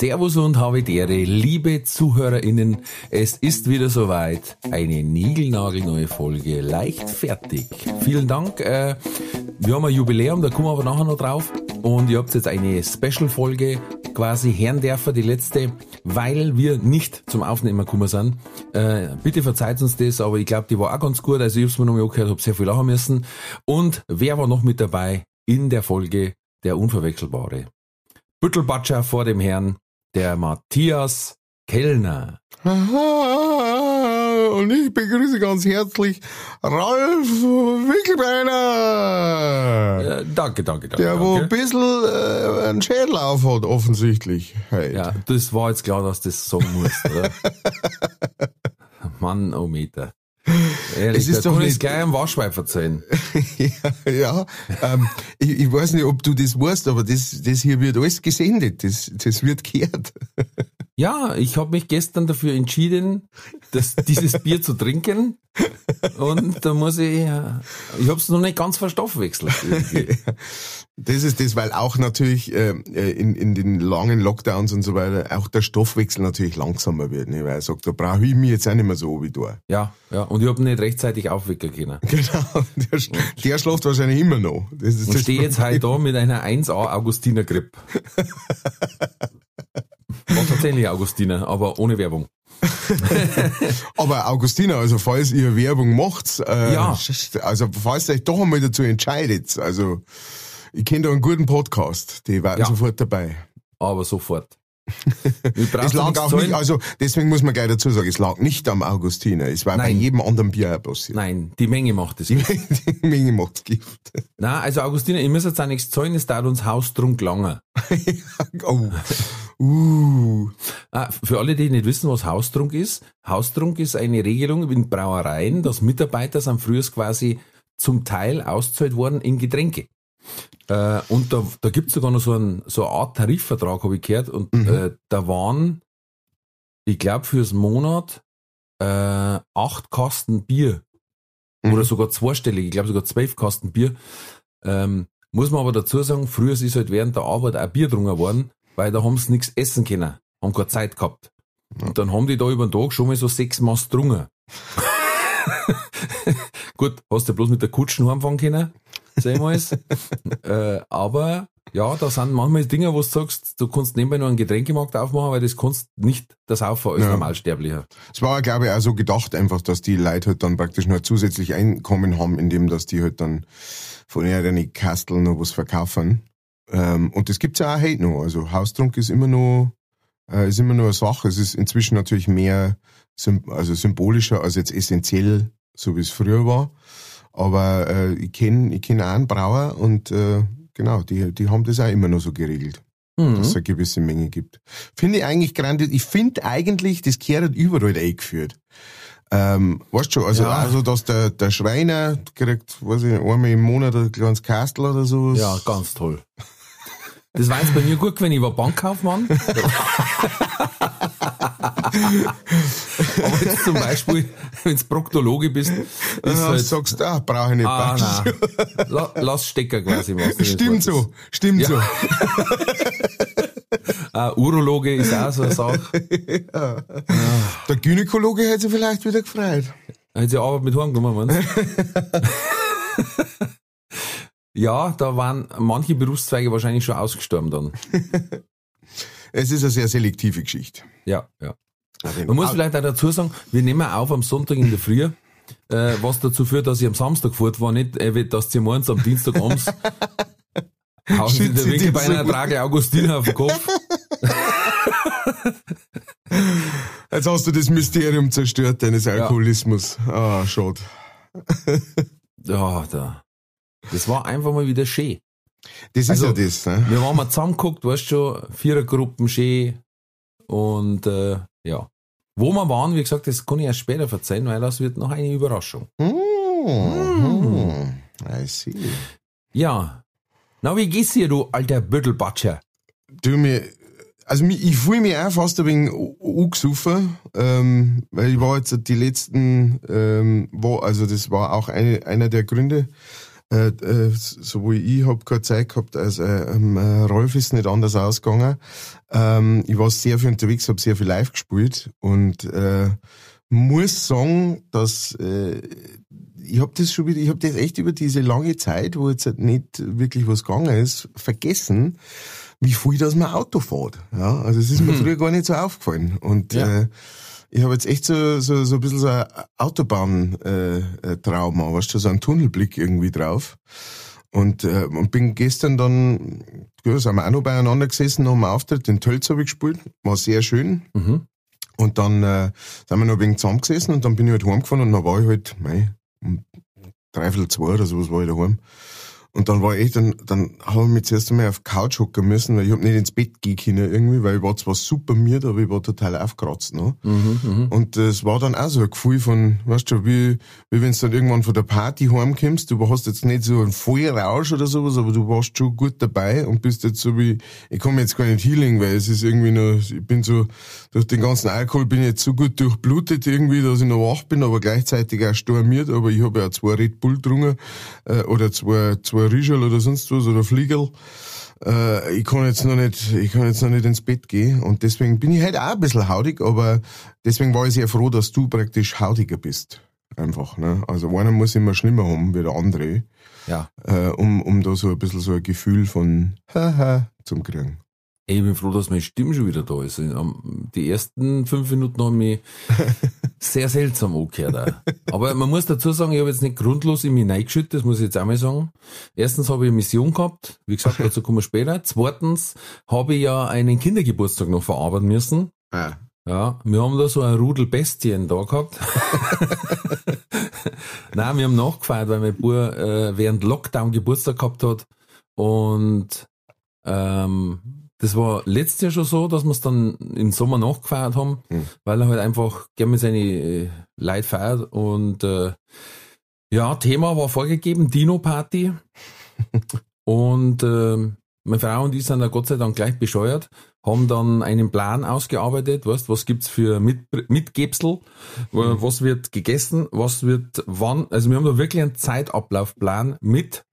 Servus und habe die Ehre, liebe ZuhörerInnen. Es ist wieder soweit. Eine niegelnagelneue Folge, leichtfertig. Vielen Dank. Äh, wir haben ein Jubiläum, da kommen wir aber nachher noch drauf. Und ihr habt jetzt eine Special-Folge quasi Herrendärfer, die letzte, weil wir nicht zum Aufnehmen gekommen sind. Äh, bitte verzeiht uns das, aber ich glaube, die war auch ganz gut. Also ich habe es mir nochmal angehört, habe sehr viel lachen müssen. Und wer war noch mit dabei in der Folge Der Unverwechselbare? Büttelbatscher vor dem Herrn, der Matthias Kellner. Und ich begrüße ganz herzlich Ralf Wickelbeiner. Äh, danke, danke, danke. Der wo ein danke. bisschen äh, einen Schädel aufhat, offensichtlich. Hey. Ja, das war jetzt klar, dass das sagen musst, oder? Mann, oh Meter. Ehrlich, Es ist doch nicht- gleich am Waschweib erzählen. ja, ja. Ähm, ich, ich weiß nicht, ob du das weißt, aber das, das hier wird alles gesendet. Das, das wird gehört. Ja, ich habe mich gestern dafür entschieden, das, dieses Bier zu trinken. Und da muss ich, äh, ich habe es noch nicht ganz verstoffwechselt. Das ist das, weil auch natürlich äh, in, in den langen Lockdowns und so weiter auch der Stoffwechsel natürlich langsamer wird. Ne? Weil er sagt, da brauche ich mich jetzt auch nicht mehr so wie du. Ja, ja. Und ich habe nicht rechtzeitig aufwecken können. Genau, der, der schläft wahrscheinlich immer noch. Das ist Und stehe jetzt halt da mit einer 1A Augustiner Grip. War tatsächlich Augustiner, aber ohne Werbung. Aber Augustina, also falls ihr Werbung macht, äh, Ja. also falls ihr euch doch einmal dazu entscheidet, also ich kenne da einen guten Podcast, die waren Ja. sofort dabei. Aber sofort. Ich Es lag auch nicht, also deswegen muss man gleich dazu sagen, es lag nicht am Augustiner, es war bei Nein. jedem anderen Bier passiert. Nein, die Menge macht es. Die, die Menge macht's Gift. Nein, also Augustiner, ihr müsst jetzt auch nichts zahlen, es dauert uns Haustrunk langer. oh. Uh. Ah, für alle, die nicht wissen, was Haustrunk ist, Haustrunk ist eine Regelung in Brauereien, dass Mitarbeiter sind früher quasi zum Teil auszahlt worden in Getränke. Äh, und da, da gibt's sogar noch so, ein, so eine Art Tarifvertrag, habe ich gehört, und äh, da waren, ich glaube, fürs Monat äh, acht Kasten Bier Mhm. oder sogar zweistellig, ich glaube sogar zwölf Kasten Bier. Ähm, muss man aber dazu sagen, früher ist halt während der Arbeit auch Bier drungen worden, weil da haben sie nichts essen können, haben keine Zeit gehabt. Und dann haben die da über den Tag schon mal so sechs Maß drungen. Gut, hast du bloß mit der Kutschen heimfahren können, sag ich mal. äh, aber ja, da sind manchmal Dinge, wo du sagst, du kannst nebenbei noch einen Getränkemarkt aufmachen, weil das kannst nicht das Saufen als Ja. Normalsterblicher. Es war, glaube ich, auch so gedacht einfach, dass die Leute halt dann praktisch noch zusätzlich Einkommen haben, indem dass die halt dann von ihren Kasteln noch was verkaufen. Ähm, und das gibt's ja auch heute noch. Also Haustrunk ist immer noch, äh, ist immer noch eine Sache. Es ist inzwischen natürlich mehr, also symbolischer als jetzt essentiell, so wie es früher war. Aber äh, ich kenne ich kenn auch einen Brauer und äh, genau, die, die haben das auch immer noch so geregelt Mhm. dass es eine gewisse Menge gibt. Finde ich eigentlich grandios. Ich finde eigentlich, das gehört überall eingeführt. Ähm, weißt du schon, also, Ja. also dass der, der Schreiner kriegt, weiß ich, einmal im Monat ein kleines Kastel oder so. Ja, ganz toll. Das war jetzt bei mir gut, wenn ich war Bankkaufmann. Aber jetzt zum Beispiel, wenn du Proktologe bist, ist Ja, halt, sagst du, ah, brauche ich nicht. ah. La, lass Stecker quasi. Was Stimmt so, stimmt so. Ah, Urologe ist auch so eine Sache. Der Gynäkologe hätte sich vielleicht wieder gefreut. Hätte sie Arbeit mit heimgenommen, meinst? Ja, da waren manche Berufszweige wahrscheinlich schon ausgestorben dann. Es ist eine sehr selektive Geschichte. Ja, ja. Man muss vielleicht auch dazu sagen, wir nehmen auf am Sonntag in der Früh, äh, was dazu führt, dass ich am Samstag fort war, nicht, äh, dass sie morgens am Dienstag abends hauen sie der Winkel bei einer. Trage Augustiner auf den Kopf. Jetzt hast du das Mysterium zerstört, deines Alkoholismus. Ah, schade. Ja, da. Das war einfach mal wieder schön. Das ist Also- ja das, ne? Wir waren mal zusammengeguckt, weißt du schon, Vierergruppen schön, Und äh, ja. Wo wir waren, wie gesagt, das kann ich erst später erzählen, weil das wird noch eine Überraschung. Mhm. I see. Ja. Na, wie geht's dir, du alter Büttelbatscher? Du, mir, also ich fühle mich auch fast ein wenig angesoffen, ähm, weil ich war jetzt die letzten, ähm, wo, also das war auch eine, einer der Gründe, äh, äh, sowohl ich hab keine Zeit gehabt, als äh, ähm, äh, Rolf ist nicht anders ausgegangen. Ähm, ich war sehr viel unterwegs, habe sehr viel live gespielt und äh, muss sagen, dass äh, ich habe das schon wieder, ich habe das echt über diese lange Zeit, wo jetzt halt nicht wirklich was gegangen ist, vergessen, wie viel das man Auto fährt. Ja, also es ist mir früher gar nicht so aufgefallen. Und Ja. äh, ich habe jetzt echt so, so, so ein bisschen so ein Autobahn-Trauma, weißt du, so einen Tunnelblick irgendwie drauf. Und, äh, und bin gestern dann, ja, sind wir auch noch beieinander gesessen nach dem Auftritt, den Tölz habe ich gespielt, war sehr schön. Mhm. Und dann äh, sind wir noch ein wenig zusammengesessen und dann bin ich halt heimgefahren und dann war ich halt, mei, um dreiviertel zwei oder sowas war ich daheim. Und dann war ich dann, dann habe ich mich zuerst einmal auf Couch hocken müssen, weil ich hab nicht ins Bett gehen können irgendwie, weil ich war zwar super müde, aber ich war total aufgeratzt noch. Mhm, Und das war dann auch so ein Gefühl von, weißt du, wie, wie wenn du dann irgendwann von der Party heimkommst, du hast jetzt nicht so einen Vollrausch oder sowas, aber du warst schon gut dabei und bist jetzt so wie, ich mir jetzt gar nicht healing, weil es ist irgendwie noch, ich bin so, durch den ganzen Alkohol bin ich jetzt so gut durchblutet irgendwie, dass ich noch wach bin, aber gleichzeitig auch stormiert, aber ich habe ja zwei Red Bull getrunken, äh, oder zwei, zwei Riesel oder sonst was, oder Fliegel äh, ich kann jetzt noch nicht, ich kann jetzt noch nicht ins Bett gehen und deswegen bin ich halt auch ein bisschen haudig, aber deswegen war ich sehr froh, dass du praktisch haudiger bist. Einfach, ne? Also einer muss immer schlimmer haben wie der andere, Ja. äh, um, um da so ein bisschen so ein Gefühl von haha zum kriegen. Ich bin froh, dass meine Stimme schon wieder da ist. Am- Die ersten fünf Minuten haben mich sehr seltsam angehört. Aber man muss dazu sagen, ich habe jetzt nicht grundlos in mich reingeschüttet, das muss ich jetzt auch mal sagen. Erstens habe ich eine Mission gehabt, wie gesagt, dazu kommen wir später. Zweitens habe ich ja einen Kindergeburtstag noch verarbeiten müssen. Ah. Ja, wir haben da so ein Rudel Bestien da gehabt. Nein, wir haben nachgefeiert, weil mein Bub äh, während Lockdown Geburtstag gehabt hat. Und ähm, das war letztes Jahr schon so, dass wir es dann im Sommer nachgefeiert haben, Hm. weil er halt einfach gerne mit seinen äh, Leuten feiert. Und äh, ja, Thema war vorgegeben, Dino-Party. und ähm, meine Frau und ich sind da Gott sei Dank gleich bescheuert, haben dann einen Plan ausgearbeitet, weißt, was gibt's für Mit Mitgebsel, wa- was wird gegessen, was wird wann, also wir haben da wirklich einen Zeitablaufplan mit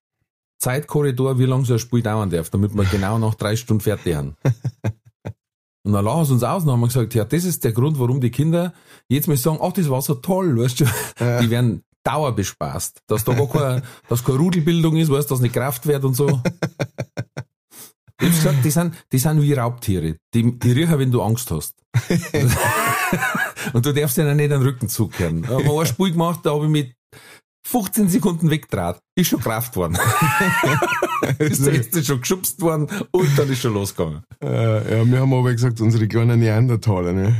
Zeitkorridor, wie lange so ein Spiel dauern darf, damit wir genau nach drei Stunden fertig haben. Und dann lachen sie uns aus und haben gesagt, ja, das ist der Grund, warum die Kinder jetzt mal sagen, ach, das war so toll, weißt du, die werden dauerbespaßt, dass da gar keine, dass keine Rudelbildung ist, weißt, dass nicht Kraft wird und so. Ich hab gesagt, die sind, die sind wie Raubtiere. Die, die riechen, wenn du Angst hast. und du darfst ihnen nicht den Rücken zukehren. Ich hab ein Spiel gemacht, da habe ich mit 15 Sekunden wegdraht. Ist schon Kraft worden. ist der erste schon geschubst worden und dann ist schon losgegangen. Äh, ja, wir haben aber gesagt, unsere kleinen Neandertaler, ne?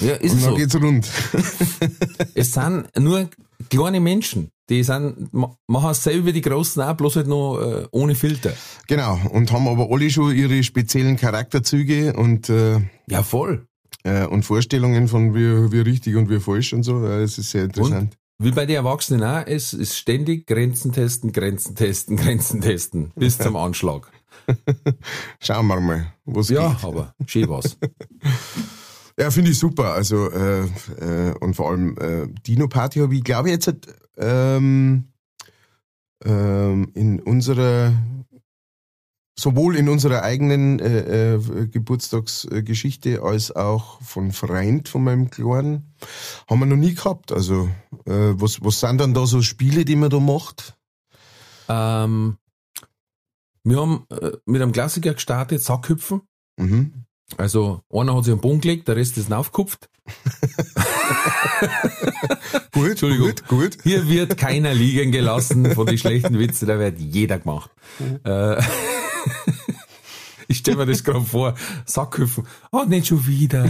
Ja, ist Und dann so. geht's rund. Es sind nur kleine Menschen. Die sind, ma- machen selber die Großen auch, bloß halt noch äh, ohne Filter. Genau. Und haben aber alle schon ihre speziellen Charakterzüge und, äh, Ja, voll. Äh, und Vorstellungen von wie, wie richtig und wie falsch und so. Ja, Das ist sehr interessant. Wie bei den Erwachsenen auch, es ist ständig Grenzen testen, Grenzen testen, Grenzen testen, bis zum Anschlag. Schauen wir mal, was Ja, geht. aber schön was. Ja, finde ich super. Also äh, äh, und vor allem äh, Dino Party habe ich, glaube ich, jetzt ähm, ähm, in unserer sowohl in unserer eigenen äh, äh, Geburtstagsgeschichte als auch von Freund von meinem Kleinen haben wir noch nie gehabt. Also äh, was was sind dann da so Spiele, die man da macht? Ähm, wir haben äh, mit einem Klassiker gestartet, Sackhüpfen. Mhm. Also einer hat sich einen Boden gelegt, der Rest ist aufgekupft. Gut, Entschuldigung. gut, gut. Hier wird keiner liegen gelassen von den schlechten Witzen, da wird jeder gemacht. Äh, ich stelle mir das gerade vor, Sackhüpfen. Oh, nicht schon wieder.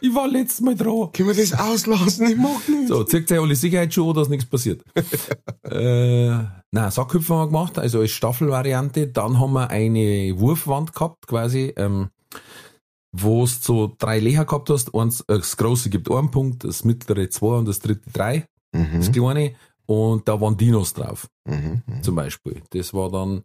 ich war letztes Mal dran. Können wir das auslassen? Ich mag nicht. So, zieht euch alle Sicherheitsschuhe, dass nichts passiert. äh, Nein, Sackhüpfen haben wir gemacht, also als Staffelvariante. Dann haben wir eine Wurfwand gehabt, quasi, ähm, wo es so drei Löcher gehabt hast. Eins, äh, das große gibt einen Punkt, das mittlere zwei und das dritte drei. Das Mhm. kleine. Und da waren Dinos drauf, Mhm. mhm. zum Beispiel. Das war dann,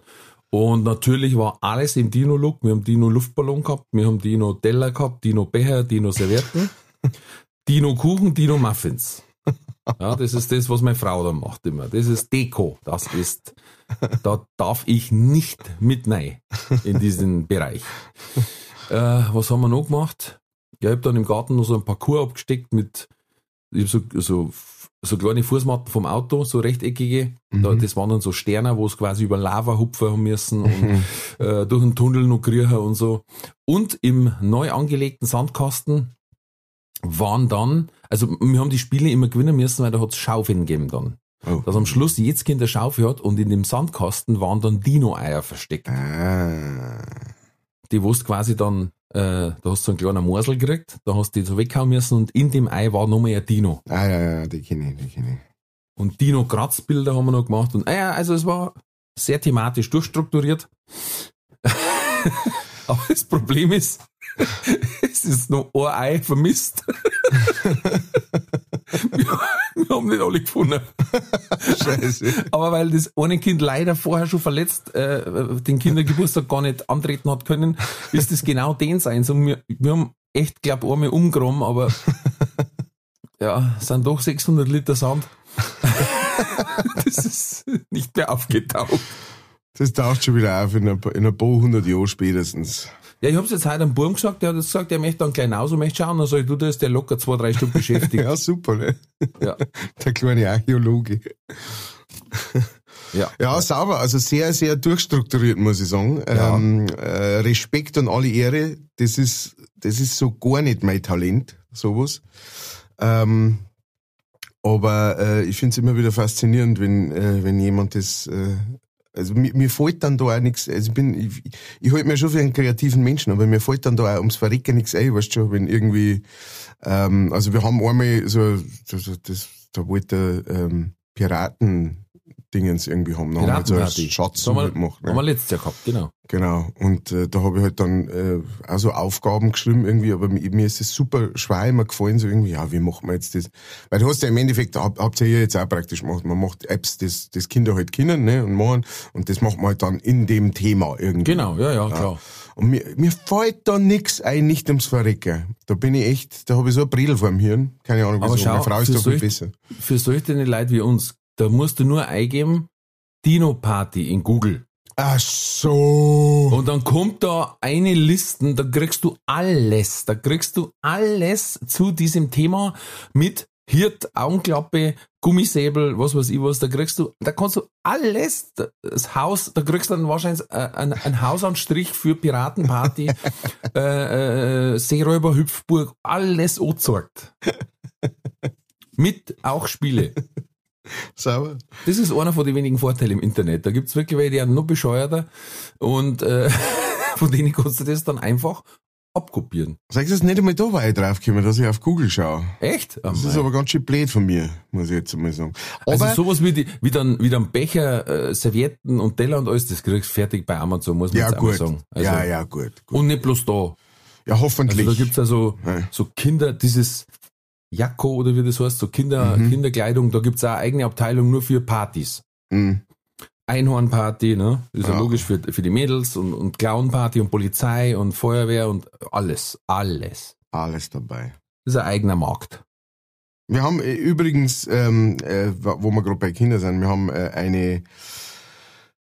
und natürlich war alles im Dino-Look. Wir haben Dino-Luftballon gehabt, wir haben Dino-Teller gehabt, Dino-Becher, Dino-Servietten, Dino-Kuchen, Dino-Muffins. Ja, das ist das, was meine Frau da macht immer. Das ist Deko. Das ist, da darf ich nicht mit rein in diesen Bereich. Äh, was haben wir noch gemacht? Ja, ich habe dann im Garten noch so ein Parcours abgesteckt mit, ich hab so, so, so kleine Fußmatten vom Auto, so rechteckige. Da, das waren dann so Sterne, wo es quasi über Lava hupfen haben müssen und äh, durch den Tunnel noch kriechen und so. Und im neu angelegten Sandkasten waren dann, also wir haben die Spiele immer gewinnen müssen, weil da hat es Schaufeln gegeben dann. Oh. Dass am Schluss jedes Kind eine Schaufel hat und in dem Sandkasten waren dann Dino-Eier versteckt. Ah. Die wo du quasi dann, äh, da hast du so einen kleinen Morsel gekriegt, da hast du die so weghauen müssen und in dem Ei war nochmal ein Dino. ah, ja, ja, die kenne ich, die kenne ich. Und Dino-Kratzbilder haben wir noch gemacht und, ah ja, also es war sehr thematisch durchstrukturiert. Aber das Problem ist, es ist noch ein Ei vermisst. wir, wir haben nicht alle gefunden. Scheiße. Aber weil das eine Kind leider vorher schon verletzt äh, den Kindergeburtstag gar nicht antreten hat können, ist das genau den sein. So, wir, wir haben echt, glaub ich, einmal umgeräumt, aber ja, sind doch 600 Liter Sand. das ist nicht mehr aufgetaucht. Das taucht schon wieder auf in ein paar, in ein paar hundert Jahren spätestens. Ja, ich hab's jetzt heute am Burm gesagt, der hat jetzt gesagt, er möchte dann gleich genauso möchte schauen, dann sag ich, du, da ist der locker zwei, drei Stunden beschäftigt. Ja, super, ne? ja. Der kleine Archäologe. Ja. Ja, sauber. Also sehr, sehr durchstrukturiert, muss ich sagen. Ja. Ähm, äh, Respekt und alle Ehre. Das ist, das ist so gar nicht mein Talent, sowas. Ähm, aber äh, ich finde es immer wieder faszinierend, wenn, äh, wenn jemand das. Äh, also mir, mir fällt dann da auch nichts. Also ich bin, ich, ich halte mir schon für einen kreativen Menschen, aber mir fällt dann da auch ums Verrecken nichts ein, weißt du schon, wenn irgendwie, ähm, also wir haben einmal so, das, das, da wollte ähm, Piraten Dingens irgendwie haben. Da haben wir halt so. Schatz gemacht. haben wir Ne? letztes Jahr gehabt, genau. Genau. Und äh, da habe ich halt dann äh, auch so Aufgaben geschrieben irgendwie, aber mir, mir ist es super schwer immer gefallen, so irgendwie, ja, wie machen wir jetzt das? Weil du hast ja im Endeffekt, hab, habt ihr ja jetzt auch praktisch gemacht, man macht Apps, das, das Kinder halt kennen ne, und machen und das macht man halt dann in dem Thema irgendwie. Genau, ja, ja, klar. Und mir, mir fällt da nix ein, nicht ums Verrecken. Da bin ich echt, da habe ich so ein Bredel vor dem Hirn. Keine Ahnung, Aber wieso. schau, Meine Frau ist doch viel besser. Für solche Leute wie uns, da musst du nur eingeben, Dino Party in Google. Ach so. Und dann kommt da eine Listen, da kriegst du alles, da kriegst du alles zu diesem Thema mit Hirt, Augenklappe, Gummisäbel, was weiß ich was, da kriegst du, da kannst du alles, das Haus, da kriegst du dann wahrscheinlich äh, einen, einen Hausanstrich für Piratenparty, äh, äh, Seeräuber, Hüpfburg, alles angezeigt. Mit auch Spiele. Sauber. Das ist einer von den wenigen Vorteilen im Internet. Da gibt's wirklich welche, die sind noch bescheuerter und äh, von denen kannst du das dann einfach abkopieren. Sag ich das nicht einmal da war ich draufgekommen, dass ich auf Google schaue. Echt? Das ist aber ganz schön blöd von mir, muss ich jetzt einmal sagen. also Aber, sowas wie, die, wie, dann, wie dann Becher, äh, Servietten und Teller und alles, das kriegst du fertig bei Amazon, muss man ja jetzt gut. sagen. Also, ja, ja, gut. gut. Und nicht bloß da. Ja, hoffentlich. Also da gibt's also Ja. so Kinder, dieses Jakko oder wie das heißt, so Kinder, Mhm. Kinderkleidung, da gibt's auch eine eigene Abteilung nur für Partys. Mhm. Einhornparty, ne? Ist ja, Ja. logisch für, für die Mädels und, und Clownparty und Polizei und Feuerwehr und alles, alles. Alles dabei. Das ist ein eigener Markt. Wir haben äh, übrigens, ähm, äh, wo wir gerade bei Kindern sind, wir haben äh, eine,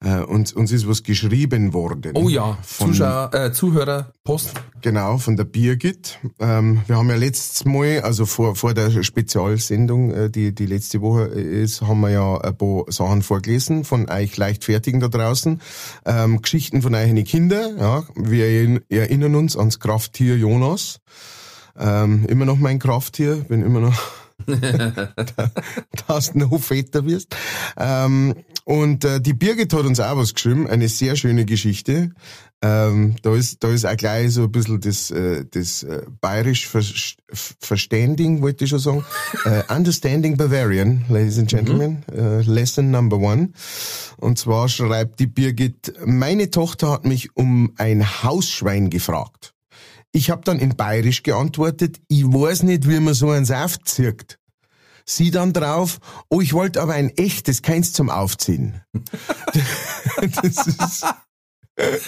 äh, uns, uns ist was geschrieben worden. Oh ja, Von- Zuschauer, äh, Zuhörer, Post. Genau, von der Birgit. Ähm, wir haben ja letztes Mal, also vor, vor der Spezialsendung, äh, die, die letzte Woche ist, haben wir ja ein paar Sachen vorgelesen von euch Leichtfertigen da draußen. Ähm, Geschichten von euren Kinder. Ja. Wir erinn- erinnern uns ans Krafttier Jonas. Ähm, immer noch mein Krafttier, bin immer noch dass du noch fetter wirst. Ähm, Und äh, die Birgit hat uns auch was geschrieben, eine sehr schöne Geschichte. Ähm, da ist da ist auch gleich so ein bisschen das äh, das äh, bayerisch Ver Verstanding, wollte ich schon sagen. äh, Understanding Bavarian, ladies and gentlemen, mhm. äh, lesson number one. Und zwar schreibt die Birgit: Meine Tochter hat mich um ein Hausschwein gefragt. Ich habe dann in bayerisch geantwortet: Ich weiß nicht, wie man so einen Saft zirkt. Sie dann drauf, oh, ich wollte aber ein echtes, keins zum Aufziehen. das ist, das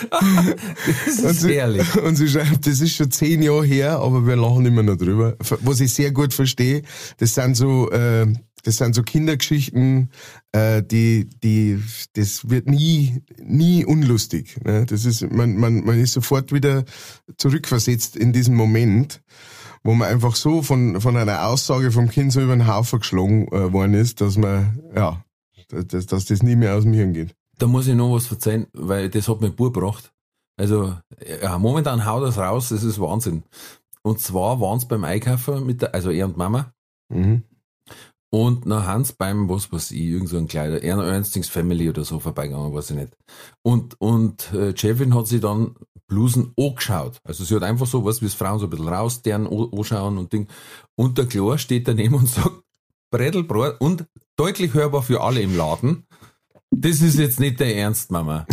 ist und sie, herrlich. Und sie schreibt, das ist schon zehn Jahre her, aber wir lachen immer noch drüber. Was ich sehr gut verstehe, das sind so, äh, das sind so Kindergeschichten, äh, die, die, das wird nie, nie unlustig. Ne? Das ist, man, man, man ist sofort wieder zurückversetzt in diesen Moment wo man einfach so von, von einer Aussage vom Kind so über den Haufen geschlagen äh, worden ist, dass man, ja, dass, dass das nie mehr aus dem Hirn geht. Da muss ich noch was verzeihen, weil das hat mein Bub gebracht. Also, ja, momentan haut das raus, das ist Wahnsinn. Und zwar waren es beim Einkaufen mit der, also er und Mama. Mhm. Und nach Hans beim, was weiß ich, irgend so ein Kleider, Ernstings Family oder so vorbeigegangen, weiß ich nicht. Und, und äh, Jeffin hat sich dann Blusen angeschaut. Also sie hat einfach so, was wie es Frauen so ein bisschen raus, deren anschauen und Ding. Und der Klar steht daneben und sagt, Brettelbrot und deutlich hörbar für alle im Laden. Das ist jetzt nicht der Ernst, Mama.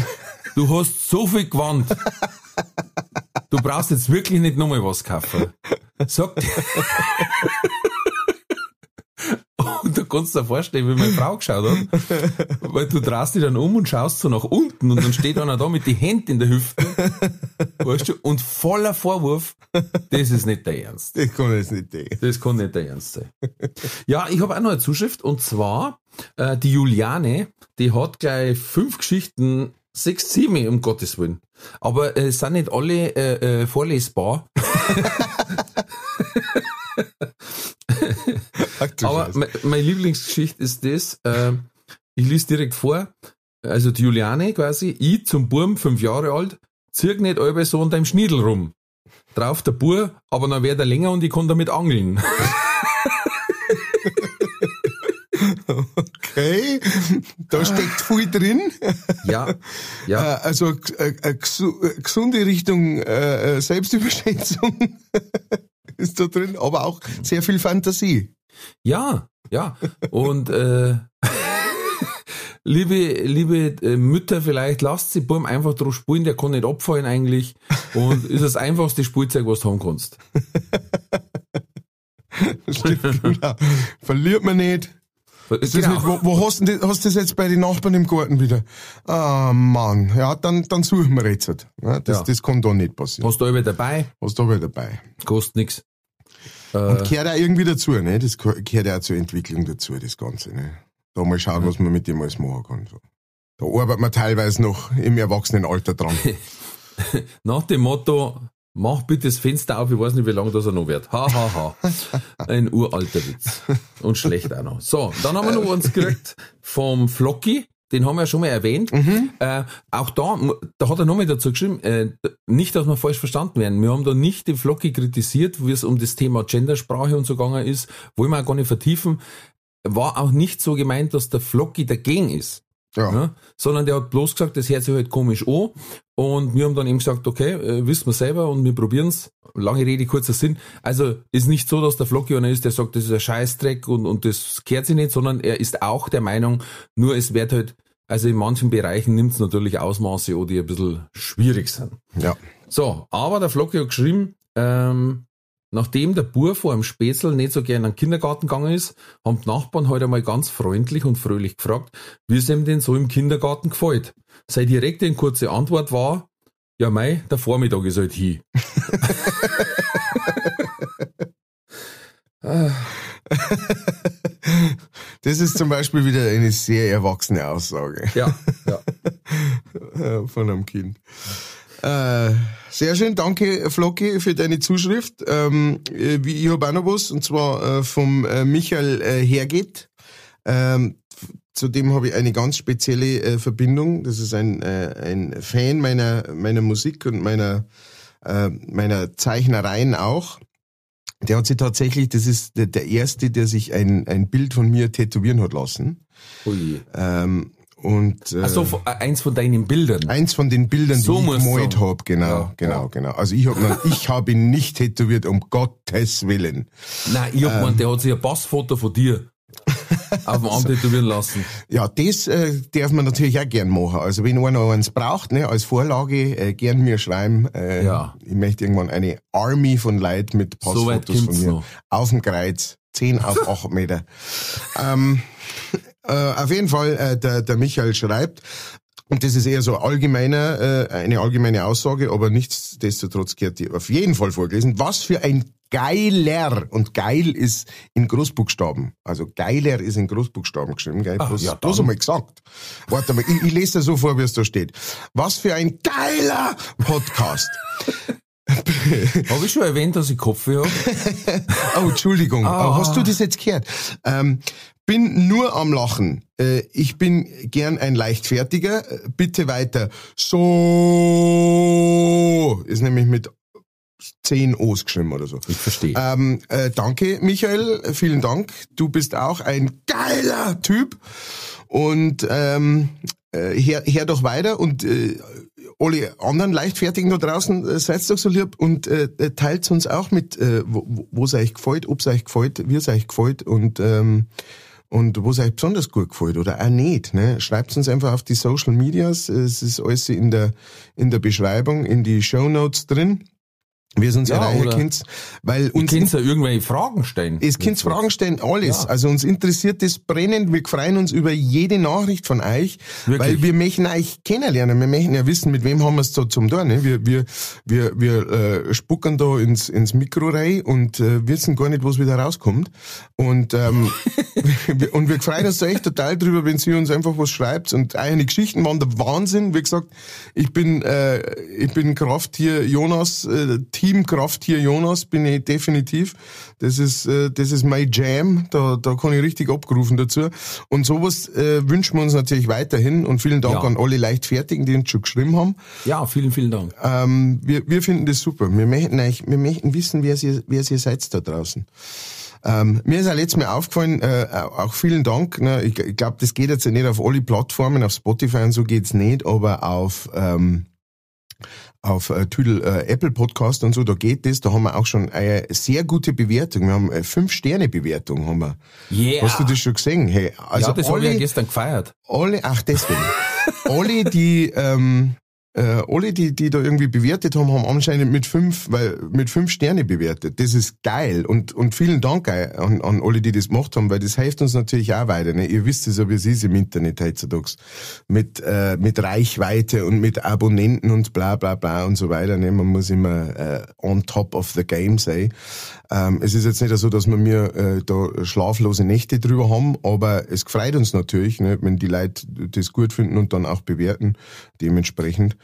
Du hast so viel gewandt. Du brauchst jetzt wirklich nicht nochmal was kaufen. Sagt, und da kannst du dir vorstellen, wie meine Frau geschaut hat. Weil du drehst dich dann um und schaust so nach unten und dann steht einer da mit den Händen in der Hüfte. Weißt du? Und voller Vorwurf, das ist nicht der Ernst. Das kann jetzt nicht der. Das kann nicht der Ernst sein. Ja, ich habe auch noch eine Zuschrift und zwar äh, die Juliane, die hat gleich fünf Geschichten sechs, sieben, um Gottes Willen. Aber äh, es sind nicht alle äh, äh, vorlesbar. Aber me, meine Lieblingsgeschichte ist das, äh, ich lese direkt vor, also die Juliane quasi, ich zum Burm, fünf Jahre alt, zirk nicht alle so an deinem Schniedel rum. Drauf der Bur, aber dann wird er länger und ich kann damit angeln. Okay, da steckt viel drin. Ja, ja. Äh, also äh, äh, gesunde Richtung Selbstüberschätzung ist da drin, aber auch sehr viel Fantasie. Ja, ja. Und äh, liebe, liebe äh, Mütter, vielleicht lasst sie Baum einfach drauf spielen, der kann nicht abfallen eigentlich. Und ist das einfachste Spielzeug, was du haben kannst. Stimmt, genau. Verliert man nicht. Genau. Nicht, wo, wo hast du das, das jetzt bei den Nachbarn im Garten wieder? Ah, Mann. Ja, dann, dann suchen wir jetzt. Ja, das, ja. das kann da nicht passieren. Hast du alle dabei? Hast du alle dabei. Kostet nix. Und äh, gehört auch irgendwie dazu, ne? Das gehört auch zur Entwicklung dazu, das Ganze, ne? Da mal schauen, was man mit dem alles machen kann. So. Da arbeitet man teilweise noch im Erwachsenenalter dran. Nach dem Motto, mach bitte das Fenster auf, ich weiß nicht, wie lange das er noch wird. Ha, ha, ha. Ein uralter Witz. Und schlecht auch noch. So, dann haben wir noch uns gekriegt vom Flocky den haben wir ja schon mal erwähnt. Mhm. Äh, auch da, da hat er nochmal dazu geschrieben, äh, nicht, dass wir falsch verstanden werden. Wir haben da nicht den Flocki kritisiert, wie es um das Thema Gendersprache und so gegangen ist, wollen wir auch gar nicht vertiefen. War auch nicht so gemeint, dass der Flocki dagegen ist. Ja. ja. Sondern der hat bloß gesagt, das hört sich halt komisch an. Und wir haben dann eben gesagt, okay, äh, wissen wir selber und wir probieren's. Lange Rede, kurzer Sinn. Also ist nicht so, dass der Flocki einer ist, der sagt, das ist ein Scheißdreck und, und das kehrt sich nicht, sondern er ist auch der Meinung, nur es wird halt, also in manchen Bereichen nimmt es natürlich Ausmaße die ein bisschen schwierig sind. Ja. So, aber der Flocki hat geschrieben, ähm, Nachdem der Bur vor dem Spätzl nicht so gerne in den Kindergarten gegangen ist, haben die Nachbarn heute einmal ganz freundlich und fröhlich gefragt, wie es ihm denn so im Kindergarten gefällt. Seine direkte und kurze Antwort war, ja mei, der Vormittag ist halt hier. Das ist zum Beispiel wieder eine sehr erwachsene Aussage. Ja, ja. Von einem Kind. Äh, sehr schön, danke Flocki für deine Zuschrift. Ähm, äh, ich habe auch noch was, und zwar äh, vom äh, Michael äh, Hergeht. Ähm, Zudem habe ich eine ganz spezielle äh, Verbindung. Das ist ein, äh, ein Fan meiner, meiner Musik und meiner, äh, meiner Zeichnereien auch. Der hat sich tatsächlich, das ist der, der erste, der sich ein, ein Bild von mir tätowieren hat lassen. Ui. Ähm, und äh, Also von- äh, eins von deinen Bildern. eins von den Bildern, So die ich gemalt sagen. hab, genau, Ja, genau, ja. genau. Also ich habe ich habe ihn nicht tätowiert, um Gottes Willen. Nein, ich hab Ähm. gemeint, der hat sich ein Passfoto von dir auf dem Arm tätowieren lassen. Ja, das äh, darf man natürlich auch gern machen. Also wenn einer eins braucht, ne, als Vorlage, äh, gern mir schreiben. Äh, Ja. Ich möchte irgendwann eine Army von Leuten mit So weit Passfotos von kommt's mir. noch. Auf dem Kreuz, 10 auf 8 Meter. ähm, äh, auf jeden Fall, äh, der, der Michael schreibt, und das ist eher so allgemeiner, äh, eine allgemeine Aussage, aber nichtsdestotrotz gehört die auf jeden Fall vorgelesen. Was für ein geiler, und geil ist in Großbuchstaben, also geiler ist in Großbuchstaben geschrieben, gell? Ach, bloß, ja, bloß einmal gesagt. Warte mal, ich, ich lese das so vor, wie es da steht. Was für ein geiler Podcast. Habe ich schon erwähnt, dass ich Kopfweh habe? Oh, Entschuldigung. Ah. Hast du das jetzt gehört? Ähm, bin nur am Lachen. Äh, ich bin gern ein Leichtfertiger. Äh, Bitte weiter. So ist nämlich mit 10 O's geschrieben oder so. Ich verstehe. Ähm, äh, danke, Michael. Vielen Dank. Du bist auch ein geiler Typ. Und ähm, äh, her, her doch weiter und äh, alle anderen Leichtfertigen da draußen, äh, seid doch so lieb und äh, teilt uns auch mit, äh, wo es euch gefällt, ob es euch gefällt, wie es euch gefällt und ähm, und wo es euch besonders gut gefällt oder auch nicht. Ne? Schreibt uns einfach auf die Social Medias. Es ist alles in der in der Beschreibung, in die Show Notes drin. Wie es uns Ja, oder- könnt, weil Ihr uns könnt ja irgendwelche Fragen stellen. es könnt Fragen stellen, alles. Ja. Also uns interessiert das brennend. Wir freuen uns über jede Nachricht von euch, Wirklich. weil wir möchten euch kennenlernen. Wir möchten ja wissen, mit wem haben wir es da zum tun. Ne? Wir, wir, wir, wir äh, spucken da ins, ins Mikro rein und äh, wissen gar nicht, was wieder rauskommt. Und, ähm, wir- und wir freuen uns da echt total drüber, wenn ihr uns einfach was schreibt. Und eure Geschichten waren der Wahnsinn. Wie gesagt, ich bin, äh, ich bin Krafttier Jonas, äh, Team Krafttier Jonas bin ich definitiv. Das ist, äh, das ist mein Jam. Da, da kann ich richtig abgerufen dazu. Und sowas äh, wünschen wir uns natürlich weiterhin. Und vielen Dank Ja. an alle Leichtfertigen, die uns schon geschrieben haben. Ja, vielen, vielen Dank. Ähm, wir, wir finden das super. Wir möchten, euch, wir möchten wissen, wer ihr, wer ihr seid da draußen. Ähm, mir ist auch letztes Mal aufgefallen, äh, auch vielen Dank. Ne, ich ich glaube, das geht jetzt nicht auf alle Plattformen, auf Spotify und so geht's nicht, aber auf ähm, auf äh, Tüdel äh, Apple Podcast und so, da geht das. Da haben wir auch schon eine sehr gute Bewertung. Wir haben äh, fünf Sterne Bewertung haben wir. Yeah. Hast du das schon gesehen? Hey, also ja, das habe ich ja alle, gestern gefeiert. alle, ach deswegen, alle die, ähm, äh, alle die, die da irgendwie bewertet haben, haben anscheinend mit fünf, weil mit fünf Sterne bewertet. Das ist geil und und vielen Dank an, an alle, die das gemacht haben, weil das hilft uns natürlich auch weiter. Ne? Ihr wisst es ja, wie es ist im Internet heutzutage mit äh, mit Reichweite und mit Abonnenten und bla bla bla und so weiter. Ne? Man muss immer äh, on top of the game sein. Ähm, es ist jetzt nicht so, dass wir mir äh, da schlaflose Nächte drüber haben, aber es freut uns natürlich, ne, wenn die Leute das gut finden und dann auch bewerten, dementsprechend.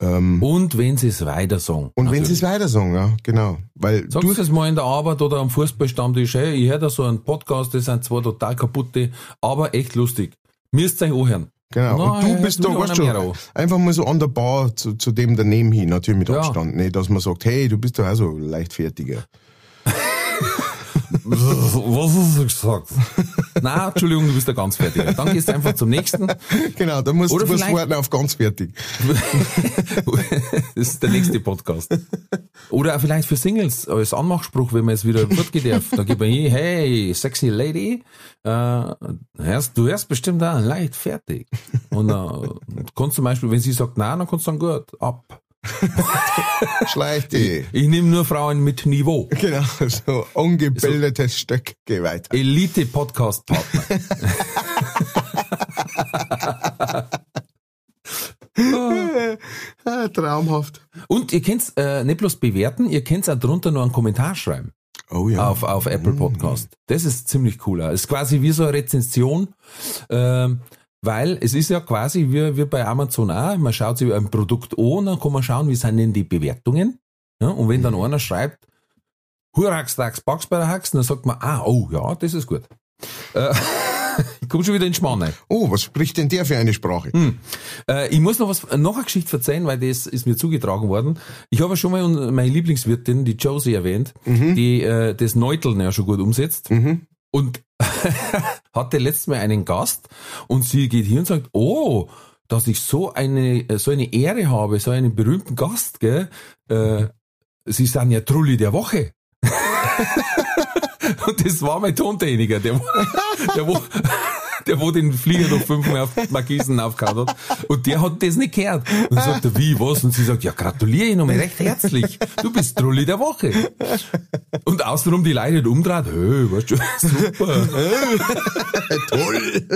Ähm, Und wenn sie es weiter sagen. und wenn sie es weiter sagen, ja, genau. Weil Sagst du es mal in der Arbeit oder am Fußballstammtisch, hey, ich höre da so einen Podcast, das sind zwar total kaputte, aber echt lustig. Müsst ihr euch anhören. genau. Na, und du ja, bist da, weißt du, einfach mal so an der Bar zu, zu dem daneben hin, natürlich mit Ja. Abstand, ne, dass man sagt, hey, du bist doch auch so leichtfertiger. Was hast du gesagt? Nein, Entschuldigung, du bist ja ganz fertig. Dann gehst du einfach zum nächsten. Genau, da musst Oder du vielleicht- warten auf ganz fertig. Das ist der nächste Podcast. Oder auch vielleicht für Singles als Anmachspruch, wenn man es wieder fortgehen darf. Da geht man hin, hey, sexy lady, äh, hörst, du hörst bestimmt auch leicht fertig. Und äh, du kannst zum Beispiel, wenn sie sagt nein, dann kannst du sagen, gut, ab. Schleich die. Ich nehme nur Frauen mit Niveau. Genau, so ungebildetes Stück, geh weiter. Elite Podcast Partner. Ah, traumhaft. Und ihr könnt äh, nicht bloß bewerten, ihr könnt auch drunter noch einen Kommentar schreiben. Oh ja. auf, auf Apple Podcast. Das ist ziemlich cooler. Ist quasi wie so eine Rezension, ähm, weil es ist ja quasi wie, wie bei Amazon auch, man schaut sich ein Produkt an, dann kann man schauen, wie sind denn die Bewertungen. Ja, und wenn dann einer schreibt, Hurax, Dax, Bugs bei der Hax, dann sagt man, ah, oh ja, das ist gut. Äh, ich komme schon wieder in Schmarrn rein. Oh, was spricht denn der für eine Sprache? Äh, ich muss noch was, noch eine Geschichte erzählen, weil das ist mir zugetragen worden. Ich habe ja schon mal meine Lieblingswirtin, die Josie, erwähnt, die äh, das Neuteln ja schon gut umsetzt. Und und hatte letztes Mal einen Gast und sie geht hier und sagt, oh, dass ich so eine, so eine Ehre habe, so einen berühmten Gast, gell? Äh, sie sind ja Trulli der Woche. und das war mein Tontechniker, der, der, der wo den Flieger noch fünfmal auf Markisen aufgehauen hat. Und der hat das nicht gehört. Und dann sagt er, wie, was? Und sie sagt, ja, gratuliere ich nochmal recht herzlich. Du bist Trulli der Woche. Und außenrum die Leute die umdreht, hey, weißt du, super. Toll.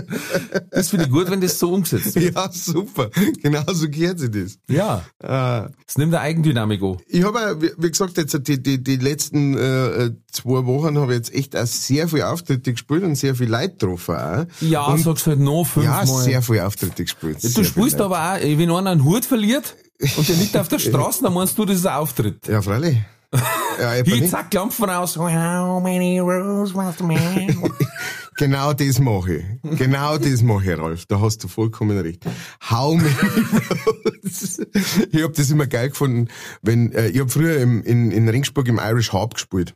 Das finde ich gut, wenn das so umgesetzt wird. Ja, super. Genau so gehört sich das. Ja. Äh, Es nimmt eine Eigendynamik an. ich habe, wie, gesagt, jetzt die, die, die letzten äh, zwei Wochen habe ich jetzt echt auch sehr viele Auftritte gespielt und sehr viel Leute getroffen auch. Ja, und, sagst halt noch ja, fünfmal. sehr viele Auftritte gespielt. du sehr spielst aber auch, wenn einer einen Hut verliert und der liegt auf der Straße, dann meinst du, das ist ein Auftritt. Ja, freilich. Ja, nicht. zack, Lampen aus. How many rules must man? Genau das mache ich. Genau das mache ich, Ralf. Da hast du vollkommen recht. How many roads? Ich hab das immer geil gefunden, wenn, äh, ich hab früher im, in, in Ringsburg im Irish Hub gespielt.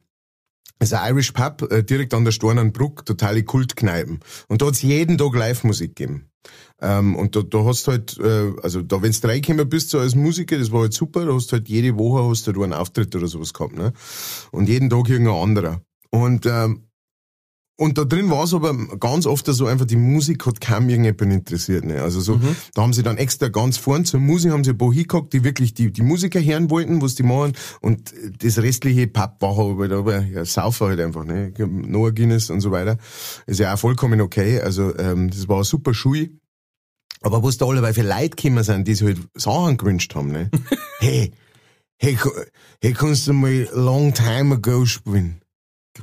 Das ist ein Irish Pub, äh, direkt an der Stornenbrück, totale Kultkneipen. Und da hat's jeden Tag Live-Musik gegeben. Ähm, und da, da hast halt, äh, also da, wenn's du reingekommen bist, so als Musiker, das war halt super, da hast halt jede Woche hast du da einen Auftritt oder sowas gehabt, ne? Und jeden Tag irgendein anderer. Und, ähm, und da drin war es aber ganz oft so einfach, die Musik hat kaum irgendjemand interessiert. Ne? Also so, da haben sie dann extra ganz vorn zur Musik, haben sie ein paar hingehockt, die wirklich die, die Musiker hören wollten, was die machen. Und das restliche Pub war halt, aber ja, Saufer halt einfach, ne? Noah Guinness und so weiter. Ist ja auch vollkommen okay. Also ähm, das war eine super Schule. Aber was da alle für Leute gekommen sind, die sich halt Sachen gewünscht haben, ne? hey, hey, hey, kannst du mal Long Time Ago spielen?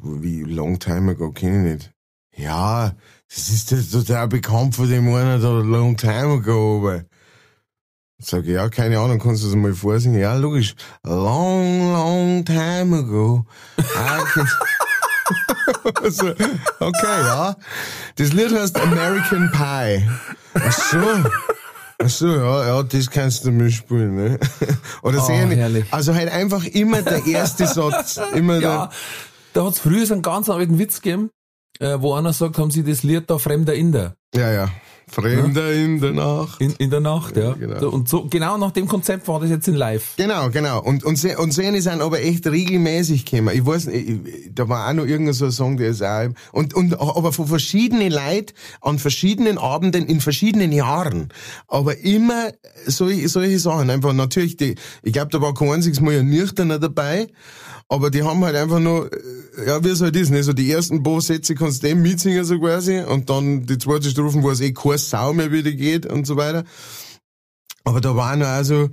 Wie Long Time Ago, kenn ich nicht. Ja, das ist das total bekannt von dem einen da Long Time Ago, aber. Sag ich, ja, keine Ahnung, kannst du das mal vorsingen? Ja, logisch. Long, long time ago. Can- also, okay, ja. Das Lied heißt American Pie. Ach so. Ach so, ja, ja, das kannst du mitspielen, ne? Oder Oh, sehr herrlich. Also halt einfach immer der erste Satz, immer ja, da hat's früher so einen ganz alten Witz gegeben, äh, wo einer sagt, haben sie das Lied da Fremder Inder der, ja, ja. Fremder in der Nacht. in, in der Nacht, ja. genau. So, Und so, genau nach dem Konzept war das jetzt in live. Genau, genau. Und, und, und Szene sind aber echt regelmäßig gekommen. Ich weiß nicht, ich- da war auch noch irgendein so ein Song, der ist auch, und, und, aber von verschiedenen Leuten an verschiedenen Abenden in verschiedenen Jahren. Aber immer solche, solche Sachen. Einfach natürlich, die, ich glaube, da war kein einziges Mal ein Nüchterner dabei. Aber die haben halt einfach nur, äh, ja, wie es halt ist, ne? So die ersten paar Sätze kannst du dem mitsingen, so quasi. Und dann die zweite Strophen, wo es eh kein Sau mehr wieder geht und so weiter. Aber da war noch also,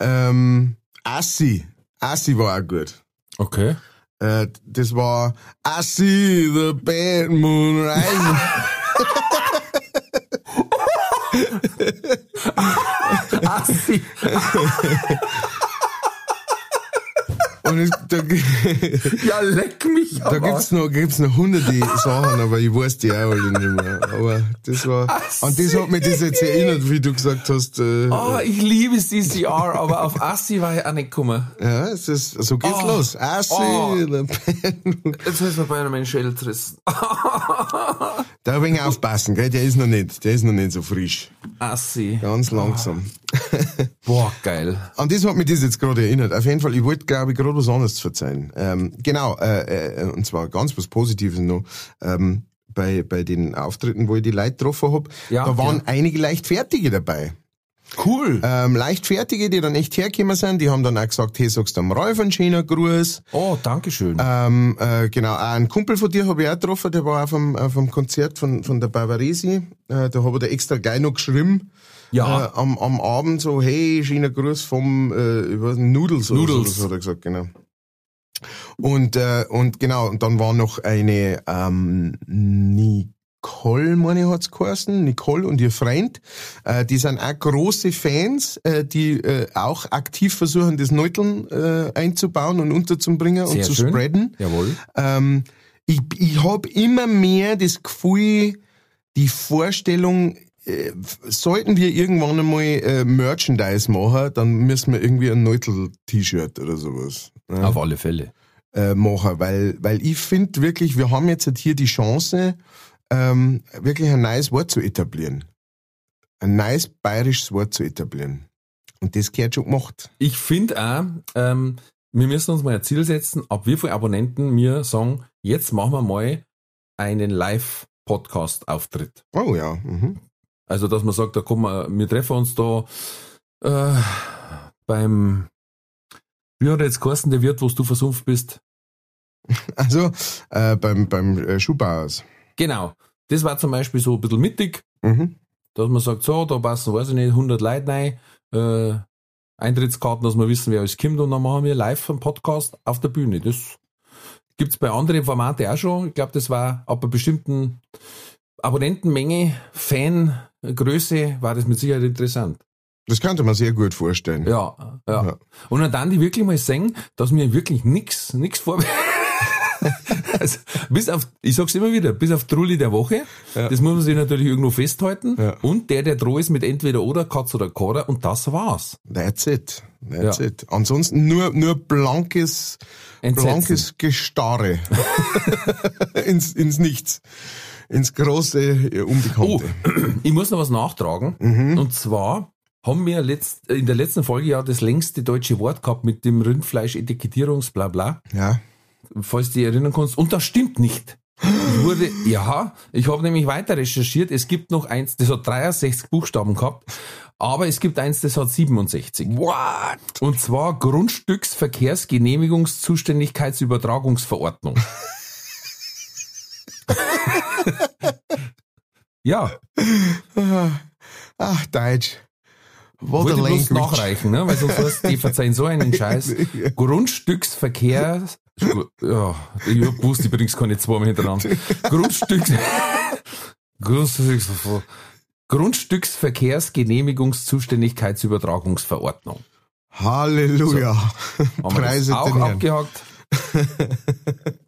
ähm, Assi. Assi war auch gut. Okay. Äh, das war I see the bad moon rising. Assi. Und es, da, ja, leck mich da gibt's noch, gibt's noch hunderte Sachen, aber ich weiß die auch alle nicht mehr. Aber das war, an das hat mich das jetzt erinnert, wie du gesagt hast, äh, Oh, ich liebe CCR, aber auf Assi war ich auch nicht gekommen. ja, es ist, so geht's Oh. los. I see Oh. Jetzt ist mir beinahe mein Schädel gerissen. Da ein wenig aufpassen, gell? Der ist noch nicht, der ist noch nicht so frisch. Assi. Ganz langsam. Boah, geil. An das hat mich das jetzt gerade erinnert. Auf jeden Fall, ich wollte, glaube ich, gerade was anderes verzeihen. Ähm, genau, äh, äh, und zwar ganz was Positives noch. Ähm, bei, bei den Auftritten, wo ich die Leute getroffen hab, Ja, da waren ja. einige Leichtfertige dabei. Cool. Ähm, Leichtfertige, die dann echt hergekommen sind, die haben dann auch gesagt, hey, sagst du am Ralf einen schönen Gruß. Oh, danke schön. Ähm, äh, genau, auch einen Kumpel von dir habe ich auch getroffen, der war auf dem, auf dem Konzert von, von der Bavaresi. Äh, da habe ich da extra gleich noch geschrieben. Ja. Äh, am, am Abend so, hey, schöner Gruß vom, äh, ich weiß nicht, Noodles oder Noodles. so, hat er gesagt, genau. Und, äh, und genau, und dann war noch eine, ähm, Nicole, meine hat's geheißen, Nicole und ihr Freund, äh, die sind auch große Fans, äh, die äh, auch aktiv versuchen, das Neuteln äh, einzubauen und unterzubringen und Sehr zu schön. spreaden. Jawohl. Ähm, ich ich habe immer mehr das Gefühl, die Vorstellung, äh, sollten wir irgendwann einmal äh, Merchandise machen, dann müssen wir irgendwie ein Neutel-T-Shirt oder sowas. Ja. Auf alle Fälle. äh, machen, weil, weil ich finde wirklich, wir haben jetzt halt hier die Chance, ähm, wirklich ein neues Wort zu etablieren. Ein neues bayerisches Wort zu etablieren. Und das gehört schon gemacht. Ich finde auch, ähm, wir müssen uns mal ein Ziel setzen, ab wie viele Abonnenten wir sagen, jetzt machen wir mal einen Live-Podcast-Auftritt. Oh ja. Mhm. Also, dass man sagt, da kommen wir, treffen uns da äh, beim, wie hat jetzt geheißen, der Wirt, wo du versumpft bist? Also äh, beim, beim äh, Schuhbauers. Genau. Das war zum Beispiel so ein bisschen mittig, Mhm. dass man sagt, so, da passen, weiß ich nicht, 100 Leute rein, äh, Eintrittskarten, dass wir wissen, wer alles kommt und dann machen wir live einen Podcast auf der Bühne. Das gibt's bei anderen Formaten auch schon. Ich glaube, das war ab einer bestimmten Abonnentenmenge, Fangröße, war das mit Sicherheit interessant. Das könnte man sehr gut vorstellen. Ja, ja. Ja. Und dann die wirklich mal sehen, dass mir wirklich nix, nix vor. also, bis auf, ich sag's immer wieder, bis auf Trulli der Woche, das muss man sich natürlich irgendwo festhalten. Ja. Und der, der droh ist mit entweder oder, Katz oder Kader, und das war's. That's it. That's Ja. it. Ansonsten nur, nur blankes, Entsetzen. blankes Gestarre. ins, ins Nichts. Ins große äh, Unbekannte. Ich muss noch was nachtragen. Und zwar haben wir letzt, in der letzten Folge ja das längste deutsche Wort gehabt mit dem Rindfleisch-Etikettierungs-Blabla. Ja. falls du dich erinnern kannst. Und das stimmt nicht. Ich wurde, ja, ich habe nämlich weiter recherchiert. Es gibt noch eins, das hat 63 Buchstaben gehabt, aber es gibt eins, das hat 67. What? Und zwar Grundstücksverkehrsgenehmigungszuständigkeitsübertragungsverordnung. ja, Ach, Deutsch. What wollte bloß nachreichen, ne? weil sonst heißt, die verzeihen so einen Scheiß. Grundstücksverkehrs, ja, ich hab gewusst, ich bring's keine zweimal hintereinander. Grundstücks, Grundstücks, Grundstücksverkehrsgenehmigungszuständigkeitsübertragungsverordnung. Halleluja. Wir Preise auch abgehakt?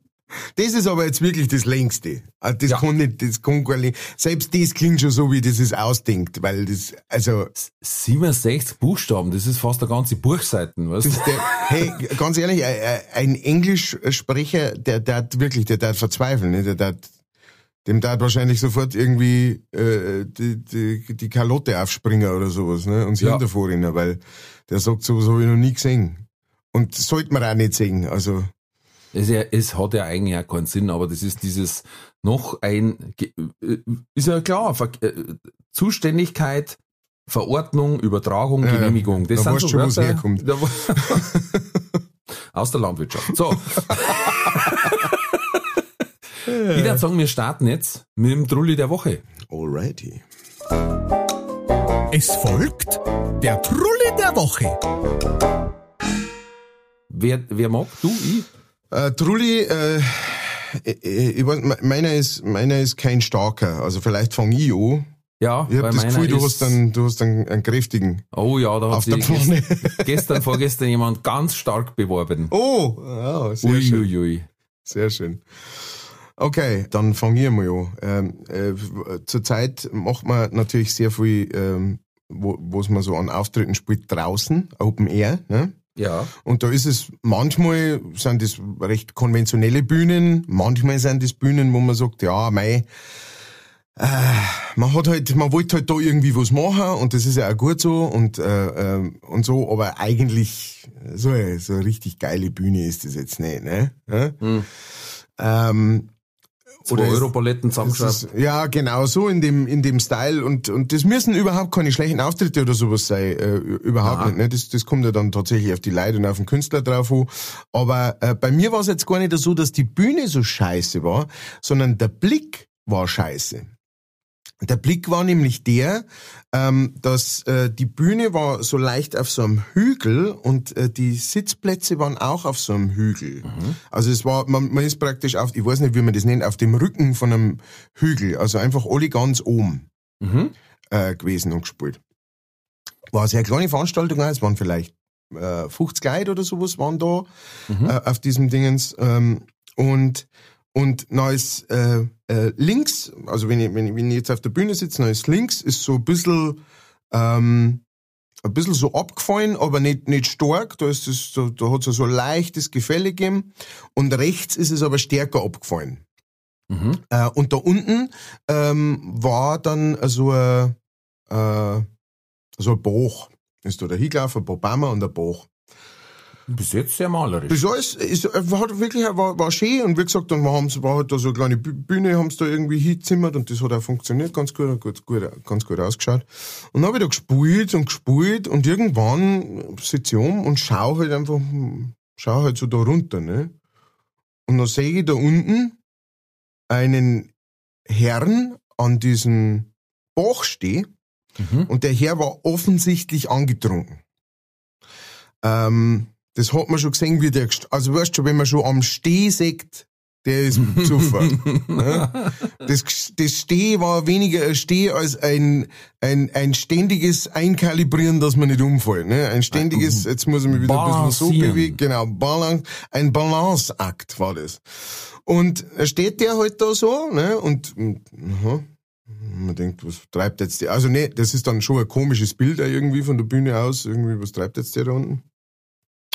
Das ist aber jetzt wirklich das längste. Also Das Ja. kann nicht, das kann gar nicht. Selbst das klingt schon so, wie das es ausdenkt, weil das, also, 67 Buchstaben, das ist fast eine ganze Buchseiten, weißt du? der, hey, ganz ehrlich, ein- Englischsprecher, der, der hat wirklich, der darf verzweifeln, ne? der darf, dem darf wahrscheinlich sofort irgendwie äh, die, die, die Kalotte aufspringen oder sowas, ne? Und sich Ja. davor rennen, weil der sagt, sowas habe ich noch nie gesehen. Und sollte man auch nicht sehen. Also, Es, ja, es hat ja eigentlich auch keinen Sinn, aber das ist dieses noch ein, äh, ist ja klar, äh, Zuständigkeit, Verordnung, Übertragung, Ja. Genehmigung. Das Da sind so schon, Wörter, herkommt. Da Aus der Landwirtschaft. So. ich würde sagen, wir starten jetzt mit dem Trulli der Woche. alrighty. Es folgt der Trulli der Woche. Wer, wer mag? Du? Ich? Äh, Trulli, äh, äh, ich weiß, me- meiner ist, meiner ist kein starker. Also vielleicht fang ich an. Ja, Ich habe das Gefühl, du hast dann, du hast dann einen kräftigen Oh ja, da hat sich Pfanne. gestern, gestern, vorgestern jemand ganz stark beworben. Oh, ja, sehr schön. Uiuiui. Sehr schön. Okay, dann fange ich mal an. Ähm, äh, zurzeit macht man natürlich sehr viel, ähm, wo was man so an Auftritten spielt, draußen, Open Air. Ne? Ja. Und da ist es, manchmal sind das recht konventionelle Bühnen, manchmal sind das Bühnen, wo man sagt, ja, mei, äh, man hat halt, man wollte halt da irgendwie was machen und das ist ja auch gut so und, äh, ähm, und so, aber eigentlich so, eine- so eine richtig geile Bühne ist das jetzt nicht, ne? Ja? Hm. Ähm, Oder Europaletten zusammengeschraubt. ja, genau so in dem in dem Style und und das müssen überhaupt keine schlechten Auftritte oder sowas sein, äh, überhaupt Nein. nicht. Ne? Das das kommt ja dann tatsächlich auf die Leute und auf den Künstler drauf an. Aber äh, bei mir war es jetzt gar nicht so, dass die Bühne so scheiße war, sondern der Blick war scheiße. Der Blick war nämlich der, ähm, dass äh, die Bühne war so leicht auf so einem Hügel und äh, die Sitzplätze waren auch auf so einem Hügel. Also es war, man, man ist praktisch auf, ich weiß nicht, wie man das nennt, auf dem Rücken von einem Hügel. Also einfach alle ganz oben Mhm. äh, gewesen und gespielt. War eine sehr kleine Veranstaltung, es waren vielleicht äh, 50 Leute oder sowas waren da Mhm. äh, auf diesem Dingens. Ähm, und und ist äh, äh, links, also wenn ich, wenn, ich, wenn ich jetzt auf der Bühne sitze, ist links, ist so ein bisschen ähm, ein bisschen so abgefallen, aber nicht, nicht stark. Da ist es, da, da hat es so ein leichtes Gefälle gegeben. Und rechts ist es aber stärker abgefallen. Mhm. Äh, und da unten ähm, war dann so ein, äh, so ein Bach. Ist da der hingelaufen, ein paar Bäume und ein Bach. Bis jetzt sehr malerisch. Das alles ist, hat wirklich, war, war schön und wie gesagt, dann haben sie, war halt da so eine kleine Bü- Bühne, haben sie da irgendwie hingezimmert und das hat auch funktioniert, ganz gut, gut, gut ganz gut ausgeschaut. Und dann habe ich da gespielt und gespielt und irgendwann sitze ich um und schau halt einfach, hm, schau halt so da runter, ne? Und dann sehe ich da unten einen Herrn an diesem Bach stehen Mhm. und der Herr war offensichtlich angetrunken. Ähm, das hat man schon gesehen, wie der, also weißt du, wenn man schon am Steh sagt, der ist besoffen. ne? das, das Steh war weniger ein Steh als ein, ein, ein ständiges Einkalibrieren, dass man nicht umfällt. Ne? Ein ständiges, jetzt muss ich mich wieder ein bisschen so bewegen, genau, Balance, ein Balanceakt war das. Und da steht der halt da so, ne, und, und aha, man denkt, was treibt jetzt der? Also nee, das ist dann schon ein komisches Bild irgendwie von der Bühne aus, irgendwie, was treibt jetzt der da unten?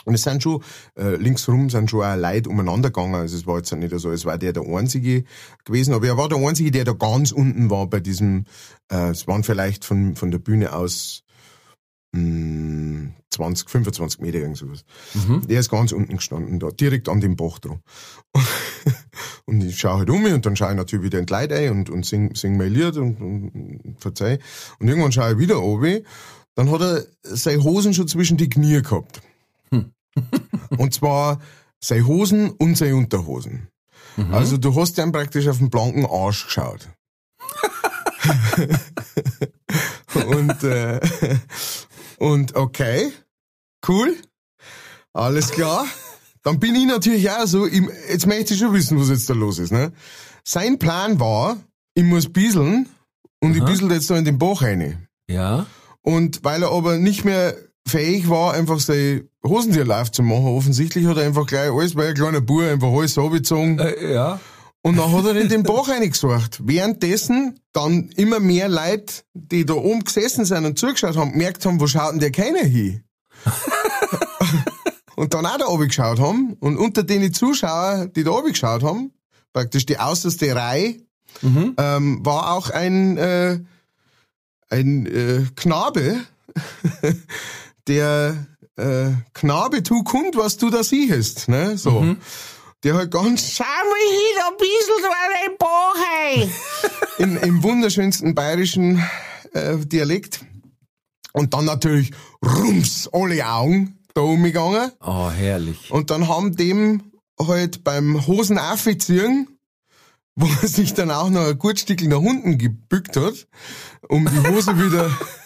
Und es sind schon, äh, linksrum sind schon auch Leute umeinander gegangen. Also es war jetzt nicht so, es war der der Einzige gewesen, aber er war der Einzige, der da ganz unten war bei diesem, äh, es waren vielleicht von, von der Bühne aus mh, 20, 25 Meter, irgend sowas. Mhm. Der ist ganz unten gestanden, da, direkt an dem Bach dran. Und ich schaue halt um mich und dann schaue ich natürlich wieder in die Leute ein und, und sing, sing mein Lied und, und, und verzeih. Und irgendwann schaue ich wieder oben, dann hat er seine Hosen schon zwischen die Knie gehabt. und zwar seine Hosen und seine Unterhosen. Also du hast dann praktisch auf den blanken Arsch geschaut. und, äh, und okay, cool, alles klar. Dann bin ich natürlich auch so, ich, jetzt möchte ich schon wissen, was jetzt da los ist. Ne? Sein Plan war, ich muss bieseln und ich Aha. biesel jetzt so in den Bach rein. Ja. Und weil er aber nicht mehr fähig war, einfach seine Hosentier live zu machen, offensichtlich hat er einfach gleich alles, weil ein kleiner Bub einfach alles abgezogen. Äh, ja. Und dann hat er in den Bach reingesucht. Währenddessen dann immer mehr Leute, die da oben gesessen sind und zugeschaut haben, gemerkt haben, wo schaut denn der keiner hin? und dann auch da oben geschaut haben. Und unter den Zuschauer, die da oben geschaut haben, praktisch die außerste Reihe, Mhm. ähm, war auch ein, äh, ein äh, Knabe, der äh, Knabe, tu kund, was du da siehst. Ne? So. Mhm. Der halt ganz, schau mal hin, ein bisschen so ein Bauch in, Im wunderschönsten bayerischen äh, Dialekt. Und dann natürlich rums, alle Augen da umgegangen. Oh, herrlich. Und dann haben dem halt beim Hosen aufziehen, wo er sich dann auch noch ein gut Stückchen nach unten gebückt hat, um die Hose wieder,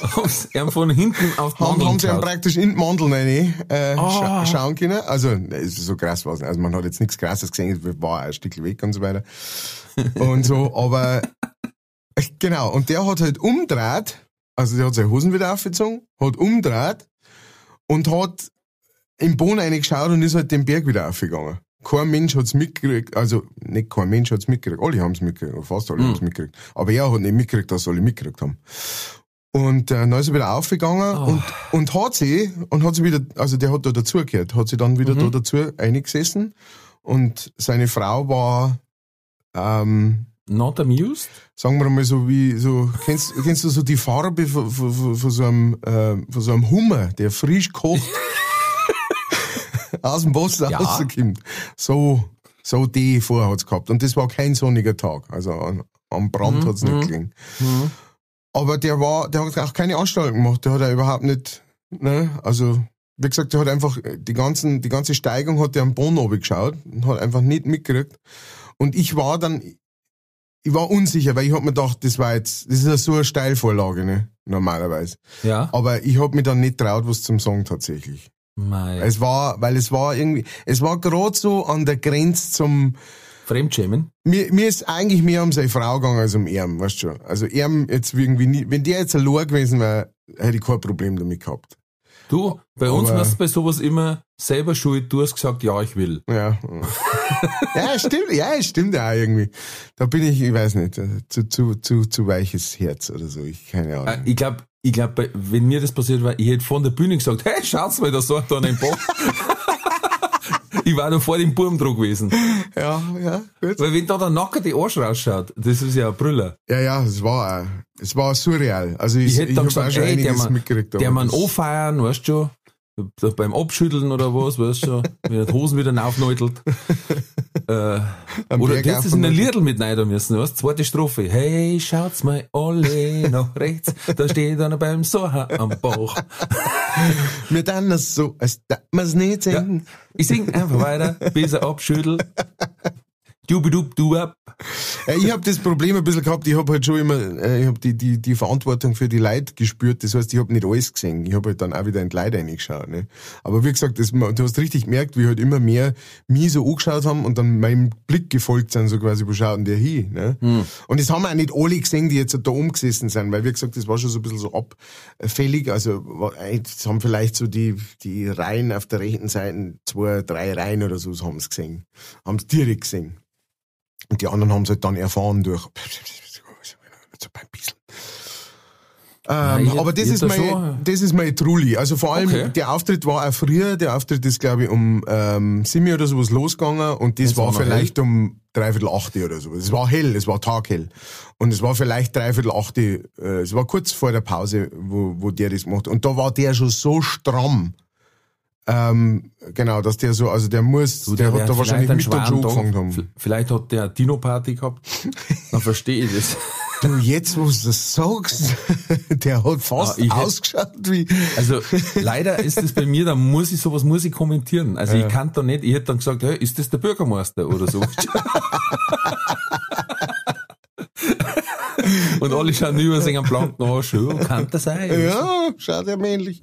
Haben's ihm von hinten auf die haben, Mandeln haben sie geschaut. praktisch in die Mandeln rein, äh, Ah. scha schauen können. Also, es ist so krass was. Also, man hat jetzt nichts krasses gesehen, es war ein Stück weg und so weiter. Und so, aber, äh, genau. Und der hat halt umdreht, also der hat seine Hosen wieder aufgezogen, hat umdreht und hat im Boden reingeschaut und ist halt den Berg wieder aufgegangen. Kein Mensch hat's mitgekriegt, also nicht kein Mensch hat's mitgekriegt, alle haben's mitgekriegt, oder fast alle haben's mitgekriegt. Aber er hat nicht mitgekriegt, dass alle mitgekriegt haben. Und äh, dann ist er wieder aufgegangen und, und hat sie, und hat sie wieder, also der hat da dazugehört, hat sie dann wieder da dazu eingesessen und seine Frau war, ähm, Not amused? sagen wir mal so wie, so, kennst, kennst du so die Farbe von, von, von, so einem, äh, von so einem Hummer, der frisch kocht, aus dem Wasser Ja. rauskommt. So, so die vorher hat's gehabt. Und das war kein sonniger Tag. Also an, am Brand hat's nicht gelegen. Aber der war, der hat auch keine Anstalten gemacht. Der hat er überhaupt nicht, ne, also, wie gesagt, der hat einfach, die ganzen, die ganze Steigung hat der am Boden geschaut und hat einfach nicht mitgekriegt. Und ich war dann, ich war unsicher, weil ich hab mir gedacht, das war jetzt, das ist ja so eine Steilvorlage, ne, normalerweise. Ja. Aber ich hab mich dann nicht traut, was zum Sagen tatsächlich. Mei. Es war, weil es war irgendwie, es war gerade so an der Grenze zum, Fremdschämen? mir, mir ist eigentlich mehr um seine Frau gegangen als um ihn, weißt du schon. Also ihm jetzt irgendwie nie, wenn der jetzt allein gewesen wäre, hätte ich kein Problem damit gehabt. Du, bei uns Aber- warst du bei sowas immer selber schuld. Du hast gesagt, ja, ich will. Ja. ja, stimmt, ja, stimmt auch irgendwie. Da bin ich, ich weiß nicht, äh, zu, zu, zu, zu weiches Herz oder so, ich, keine Äh, Ahnung. ich glaube, ich glaube, wenn mir das passiert war, ich hätte von der Bühne gesagt, hey, schaut's mal, da sagt da ein Bach. ich war noch vor dem Burmdruck gewesen. Ja, ja, gut. Weil wenn da der nackerte Arsch rausschaut, das ist ja ein Brüller. Ja, ja, es war, es war surreal. Also ich, Ich hätte dann hab auch gesagt, schon ey, der man, mitgekriegt. der man anfeiern, weißt du schon, beim Abschütteln oder was, weißt du schon, wenn er die Hosen wieder aufneutelt. äh, oder hättest es in ein. Liedl mit rein müssen, du, zweite Strophe. Hey, schaut's mal alle nach rechts, da steht einer beim Soha am Bauch. Wir dann das so, als darf man's nicht Ja. singen. Ich sing einfach weiter, bis er abschüttelt. Dubidub, du ab. Ja, ich habe das Problem ein bisschen gehabt, ich habe halt schon immer, äh, ich habe die, die, die Verantwortung für die Leute gespürt, das heißt, ich habe nicht alles gesehen. Ich habe halt dann auch wieder in die Leute reingeschaut. Ne? Aber wie gesagt, das, du hast richtig gemerkt, wie halt immer mehr mich so angeschaut haben und dann meinem Blick gefolgt sind, so quasi, wo schaut denn der hin? Ne? Und das haben auch nicht alle gesehen, die jetzt da oben gesessen sind, weil wie gesagt, das war schon so ein bisschen so abfällig, also war- das haben vielleicht so die, die Reihen auf der rechten Seite, zwei, drei Reihen oder so, haben sie gesehen. Haben es direkt gesehen. Und die anderen haben es halt dann erfahren durch. Ein bisschen. Ähm, ich- aber das ist, hab da mein, schon- das ist mein Trulli. Also vor allem, Okay. der Auftritt war auch früher, der Auftritt ist, glaube ich, um ähm, Simi oder sowas losgegangen und das Es war, vielleicht um dreiviertel achte oder so. Es war hell, es war taghell. Und es war vielleicht dreiviertel achte, äh, es war kurz vor der Pause, wo, wo der das gemacht hat. Und da war der schon so stramm. Ähm, genau, dass der so, also der muss, Du, der, wär hat da wahrscheinlich mit der Joe schweren gefangen Tag. haben. Vielleicht hat der eine Dino-Party gehabt. Dann verstehe ich das. Du, jetzt, wo du das sagst, der hat fast Ah, ich hätt- ausgeschaut wie, Also leider ist es bei mir, da muss ich sowas muss ich kommentieren. Also ich kann da nicht, ich hätte dann gesagt, hey, ist das der Bürgermeister oder so. Und alle schauen über sich am blanken Arsch, ja, kann das sein? ja, schaut ja männlich.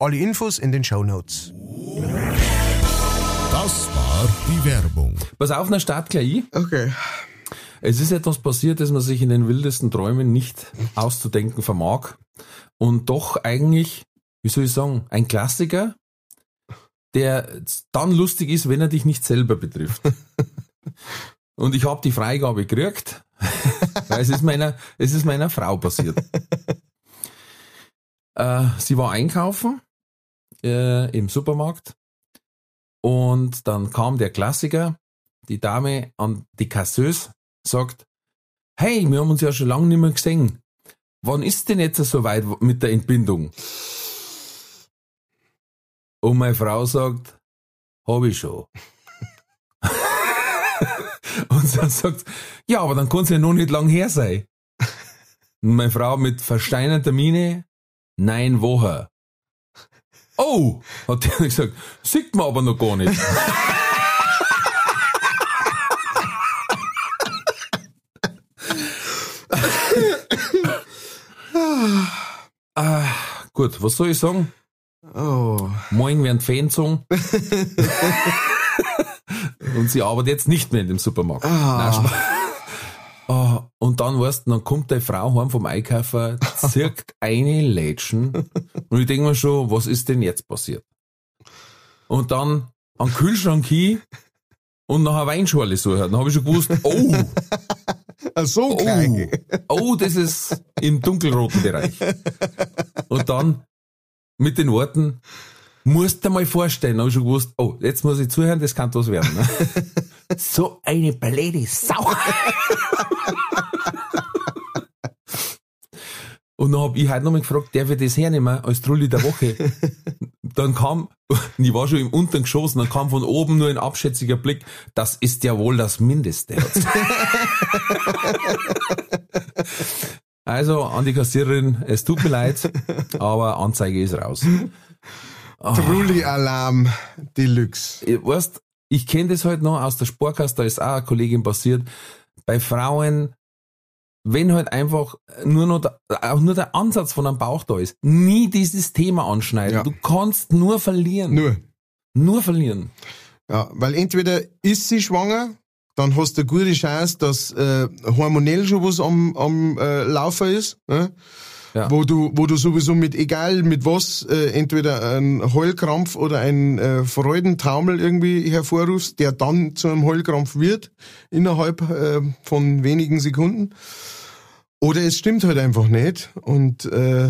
Alle Infos in den Show Notes. Das war die Werbung. Pass auf, na start gleich ich. Okay. Es ist etwas passiert, das man sich in den wildesten Träumen nicht auszudenken vermag. Und doch eigentlich, wie soll ich sagen, ein Klassiker, der dann lustig ist, wenn er dich nicht selber betrifft. Und ich habe die Freigabe gekriegt, weil es ist meiner, es ist meiner Frau passiert. Äh, sie war einkaufen äh, im Supermarkt und dann kam der Klassiker, die Dame an die Kasseuse sagt, hey, wir haben uns ja schon lange nicht mehr gesehen. Wann ist denn jetzt so weit mit der Entbindung? Und meine Frau sagt, hab ich schon. Und dann sagt, ja, aber dann kann es ja noch nicht lang her sein. Und meine Frau mit versteinerter Miene, nein, woher? Oh, hat der gesagt, sieht man aber noch gar nicht. ah, gut, was soll ich sagen? Oh. Morgen werden Fans sagen. und sie arbeitet jetzt nicht mehr in dem Supermarkt. Nein. Ah, und dann weißt du, dann kommt die Frau heim vom Einkaufen, zirkt eine Lätschen und ich denke mir schon, was ist denn jetzt passiert? Und dann am Kühlschrank hin und nach einer Weinschorle suchen. Dann habe ich schon gewusst, oh, so oh, klein. oh, das ist im dunkelroten Bereich. Und dann mit den Worten, musst du dir mal vorstellen, habe ich schon gewusst, oh, jetzt muss ich zuhören, das kann was werden. Ne? so eine blöde Sau. Und dann hab ich heute nochmal gefragt, darf ich das hernehmen als Trulli der Woche? Dann kam, ich war schon im unteren Geschoss, dann kam von oben nur ein abschätziger Blick, das ist ja wohl das Mindeste. Also an die Kassiererin, es tut mir leid, aber Anzeige ist raus. Trulli-Alarm Deluxe. Weißt, ich kenne das halt noch aus der Sportkasse, da ist auch eine Kollegin passiert. Bei Frauen wenn halt einfach nur noch der, auch nur der Ansatz von einem Bauch da ist, nie dieses Thema anschneiden. Ja. Du kannst nur verlieren. Nur. Nur verlieren. Ja, weil entweder ist sie schwanger, dann hast du eine gute Chance, dass äh, hormonell schon was am, am äh, Laufen ist. Ne? Ja. Wo du, wo du sowieso mit, egal mit was, äh, entweder ein Heulkrampf oder ein äh, Freudentaumel irgendwie hervorrufst, der dann zu einem Heulkrampf wird, innerhalb äh, von wenigen Sekunden. Oder es stimmt halt einfach nicht. Und äh,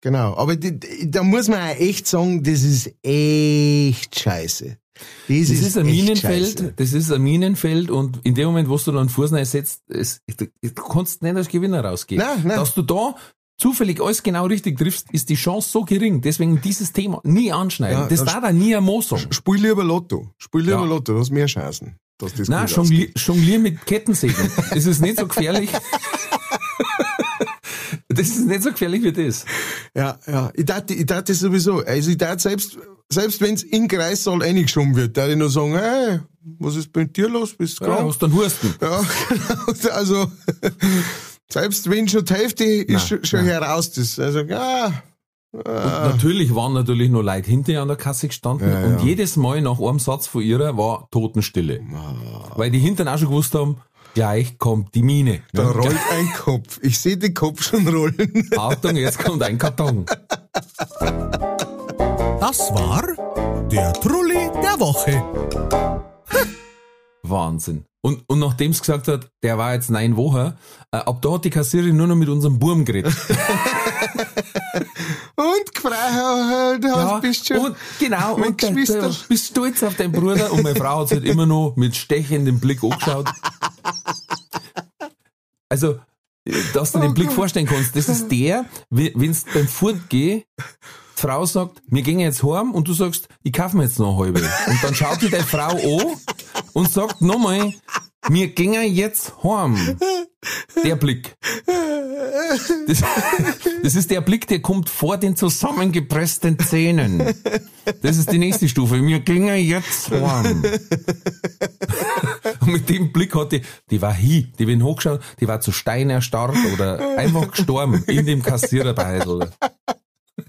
genau. Aber die, die, da muss man auch echt sagen, das ist echt scheiße. Das, Das ist ein echt Minenfeld, das ist ein Minenfeld und in dem Moment, wo du dann Fuß setzt, es, du kannst nicht als Gewinner rausgehen. Nein, nein. Dass du da zufällig alles genau richtig triffst, ist die Chance so gering. Deswegen dieses Thema nie anschneiden. Ja, das darf da nie ein Mo sagen. Spiel lieber Lotto. Spiel lieber Ja. Lotto, du hast mehr Chancen. Dass das Nein, gut jonglier, mit Kettensägen. Das ist nicht so gefährlich. Das ist nicht so gefährlich wie das. Ja, ja. Ich dachte, ich dachte sowieso, also ich dachte selbst, selbst wenn's in den Kreissaal reingeschoben wird, da ich nur sagen, hey, was ist bei dir los? Bist du Ja, krank? hast dann Husten. Ja, genau. Also, selbst wenn schon die Hälfte ist Nein, schon, schon nein. heraus, das, also, ah, Und natürlich waren natürlich noch Leute hinter ihr an der Kasse gestanden Ja, und ja. jedes Mal nach einem Satz von ihrer war Totenstille. Weil die hinten auch schon gewusst haben, gleich kommt die Mine. da Ja, rollt ein Kopf. Ich sehe den Kopf schon rollen. Achtung, jetzt kommt ein Karton. Das war der Trulli der Woche. Wahnsinn. Und, und nachdem es gesagt hat, der war jetzt neun Wochen, äh, ab da hat die Kassiererin nur noch mit unserem Burm geredet. Und gefreut, du hast, bist schon. und genau, mein und Geschwister. der, bist stolz auf deinen Bruder und meine Frau hat halt immer noch mit stechendem Blick angeschaut. Also, dass du den Blick vorstellen kannst, das ist der, wenn du beim Fortgehen die Frau sagt, wir gehen jetzt heim und du sagst, ich kaufe mir jetzt noch eine halbe. Und dann schaut die deine Frau an und sagt nochmal, wir gehen jetzt heim. Der Blick. Das, das ist der Blick, der kommt vor den zusammengepressten Zähnen. Das ist die nächste Stufe. Wir gehen jetzt heim. Und mit dem Blick hat die, die war hi, die bin hochgeschaut, die war zu Stein erstarrt oder einfach gestorben in dem Kassiererbeitel.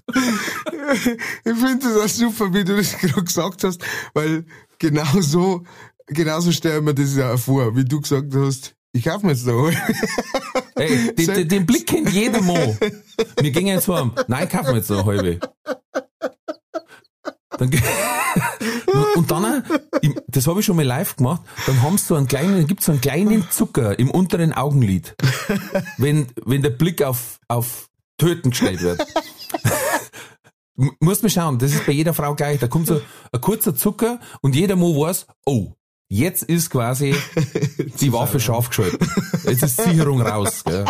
Ich finde das auch super, wie du das gerade gesagt hast, weil genau so, genau so stellen wir das ja vor, wie du gesagt hast, ich kaufe mir jetzt noch eine. Ey, den, den, den Blick kennt jeder Mann. Wir gehen jetzt heim. Nein, kaufen wir jetzt noch eine halbe. Dann, und dann, das habe ich schon mal live gemacht, dann haben so einen kleinen, gibt so einen kleinen Zucker im unteren Augenlid, wenn, wenn der Blick auf, auf Töten gestellt wird. Muss man schauen, das ist bei jeder Frau gleich. Da kommt so ein kurzer Zucker und jeder Mo weiß, oh, jetzt ist quasi die Waffe scharf geschaltet. Jetzt ist Sicherung raus. Gell?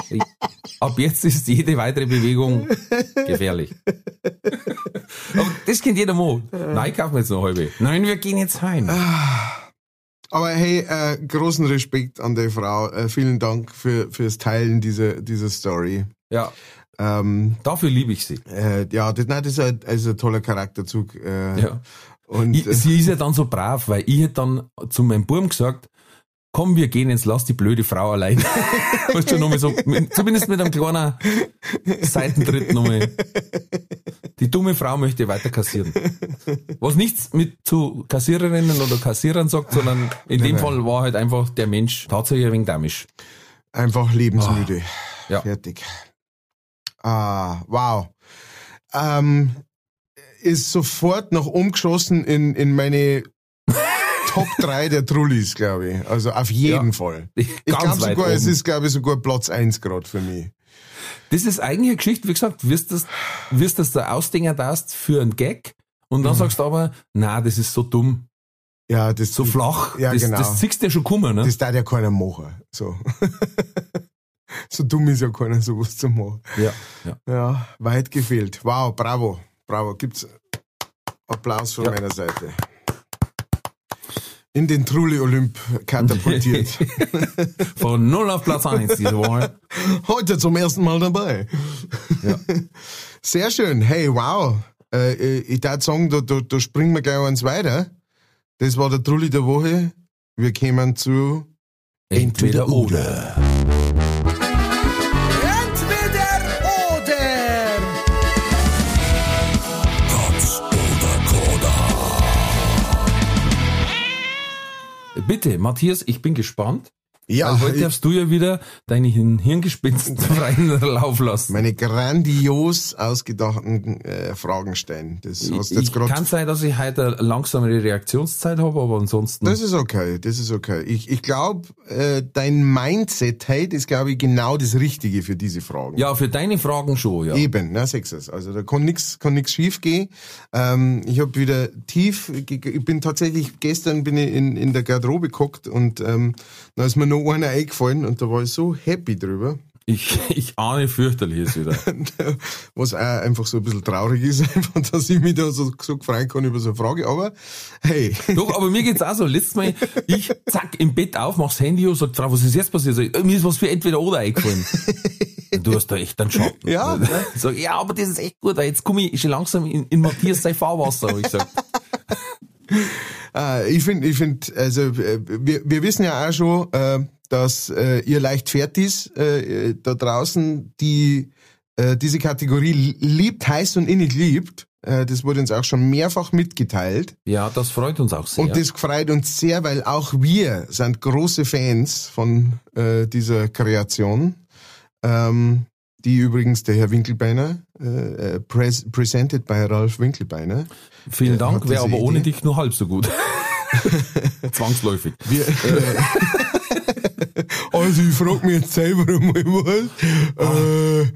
Ab jetzt ist jede weitere Bewegung gefährlich. Aber das kennt jeder Mo. Nein, kaufen wir jetzt noch halbe. Nein, wir gehen jetzt heim. Aber hey, äh, großen Respekt an die Frau. Äh, vielen Dank für, fürs Teilen dieser, dieser Story. Ja, Ähm, dafür liebe ich sie. äh, ja, das, nein, das ist ein, ist ein toller Charakterzug. Äh, Ja. Und Ich, äh, sie ist ja dann so brav, weil ich hätte dann zu meinem Burm gesagt, komm, wir gehen jetzt, lass die blöde Frau allein. weißt du, nochmal so, mit- zumindest mit einem kleinen Seitentritt nochmal. Die dumme Frau möchte weiter kassieren. Was nichts mit zu Kassiererinnen oder Kassierern sagt, sondern in dem nein. Fall war halt einfach der Mensch tatsächlich ein wenig damisch. einfach lebensmüde. Ja. Fertig. Ah, wow. Ähm, ist sofort noch umgeschossen in, in meine Top 3 der Trullis, glaube ich. Also auf jeden Ja. Fall. Ich glaube sogar, es oben. ist, glaube ich, sogar Platz 1 gerade für mich. Das ist eigentlich eine Geschichte, wie gesagt, wirst das, wirst das da ausdinger darfst für einen Gag und dann sagst du aber, na, das ist so dumm, Ja, das, so flach, Ja, das, genau. das siehst du ja schon kommen, ne? Das darf ja keiner machen. So. so dumm ist ja keiner, sowas zu machen. ja, ja. Ja, weit gefehlt. Wow, bravo. Bravo. Gibt's Applaus von Ja. meiner Seite. In den Trulli Olymp katapultiert. Von 0 auf Platz 1 diese Woche. Heute zum ersten Mal dabei. Ja. Sehr schön. Hey, wow. Äh, ich darf sagen, da, da, da springen wir gleich eins weiter. Das war der Trulli der Woche. Wir kämen zu Entweder oder. Bitte, Matthias, ich bin gespannt. Ja, Weil heute ich- darfst du ja wieder deine Hirngespinsten freien Lauf lassen. meine grandios ausgedachten äh, Fragen stellen. Das hast du jetzt Ich, gerade kann sein, dass ich heute eine langsamere Reaktionszeit habe, aber ansonsten. Das ist okay, das ist okay. Ich, ich glaube, äh, dein Mindset heute ist, glaube ich, genau das Richtige für diese Fragen. ja, für deine Fragen schon, ja. Eben, na sechs es. Also da kann nix, kann nix schief gehen. Ähm, ich habe wieder tief, ich bin tatsächlich gestern bin ich in, in der Garderobe geguckt und ähm, da ist mir noch einer eingefallen und da war ich so happy drüber. Ich, ich ahne fürchterliches wieder. Was auch einfach so ein bisschen traurig ist, einfach, dass ich mich da so, so freuen kann über so eine Frage. Aber hey, Doch, aber mir geht's auch so. Letztes Mal, ich zack, im Bett auf, mach's Handy und sag, Frau, was ist jetzt passiert? Sag, mir ist was für entweder oder eingefallen. Du hast da echt einen Schatten. Ja? Sag, ja, aber das ist echt gut. Jetzt komme ich schon langsam in, in Matthias sein Fahrwasser, hab ich gesagt. Äh, ich finde, ich find, also äh, wir, wir wissen ja auch schon, äh, dass äh, ihr leicht fertig äh, da draußen die diese Kategorie li- liebt, heiß und innig liebt. Das wurde uns auch schon mehrfach mitgeteilt. Ja, das freut uns auch sehr. Und das freut uns sehr, weil auch wir sind große Fans von äh, dieser Kreation. Ähm, die übrigens der Herr Winkelbeiner, äh, äh, pres presented by Ralf Winkelbeiner. Vielen Ja, Dank, wäre aber ohne Idee. dich nur halb so gut. Zwangsläufig. Wir, äh, also ich frage mich jetzt selber einmal was. Äh,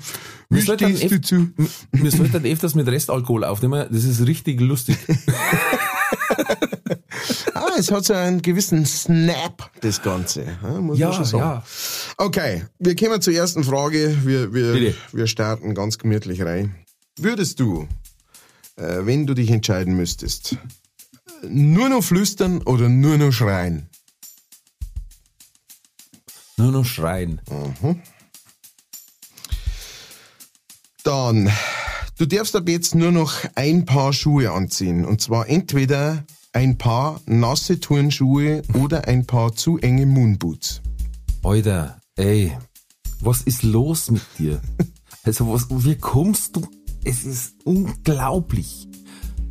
wie stehst du zu? Wir sollten öfters mit Restalkohol aufnehmen. Das ist richtig lustig. Ah, es hat so einen gewissen Snap, das Ganze. Ja, schon sagen. Okay, wir kommen zur ersten Frage. Wir, wir, Bitte. wir starten ganz gemütlich rein. Würdest du, äh, wenn du dich entscheiden müsstest, nur noch flüstern oder nur noch schreien? Nur noch schreien. Dann, du darfst ab jetzt nur noch ein Paar Schuhe anziehen. Und zwar entweder ein paar nasse Turnschuhe oder ein paar zu enge Moonboots. Alter, ey, was ist los mit dir? Also, was, wie kommst du? Es ist unglaublich.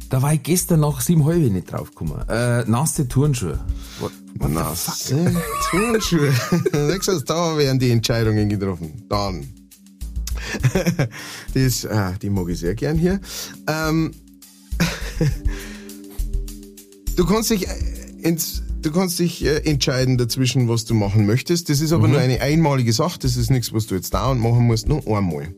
Da war ich gestern nach sieben halbe nicht draufgekommen. Äh, nasse Turnschuhe. What, what? Nasse Turnschuhe. Nächstes da werden die Entscheidungen getroffen. Dann. das, ah, die mag ich sehr gern hier. Ähm, du kannst dich äh, ins, du kannst dich äh, entscheiden dazwischen, was du machen möchtest. Das ist aber nur eine einmalige Sache. Das ist nichts, was du jetzt dauernd machen musst, nur einmal.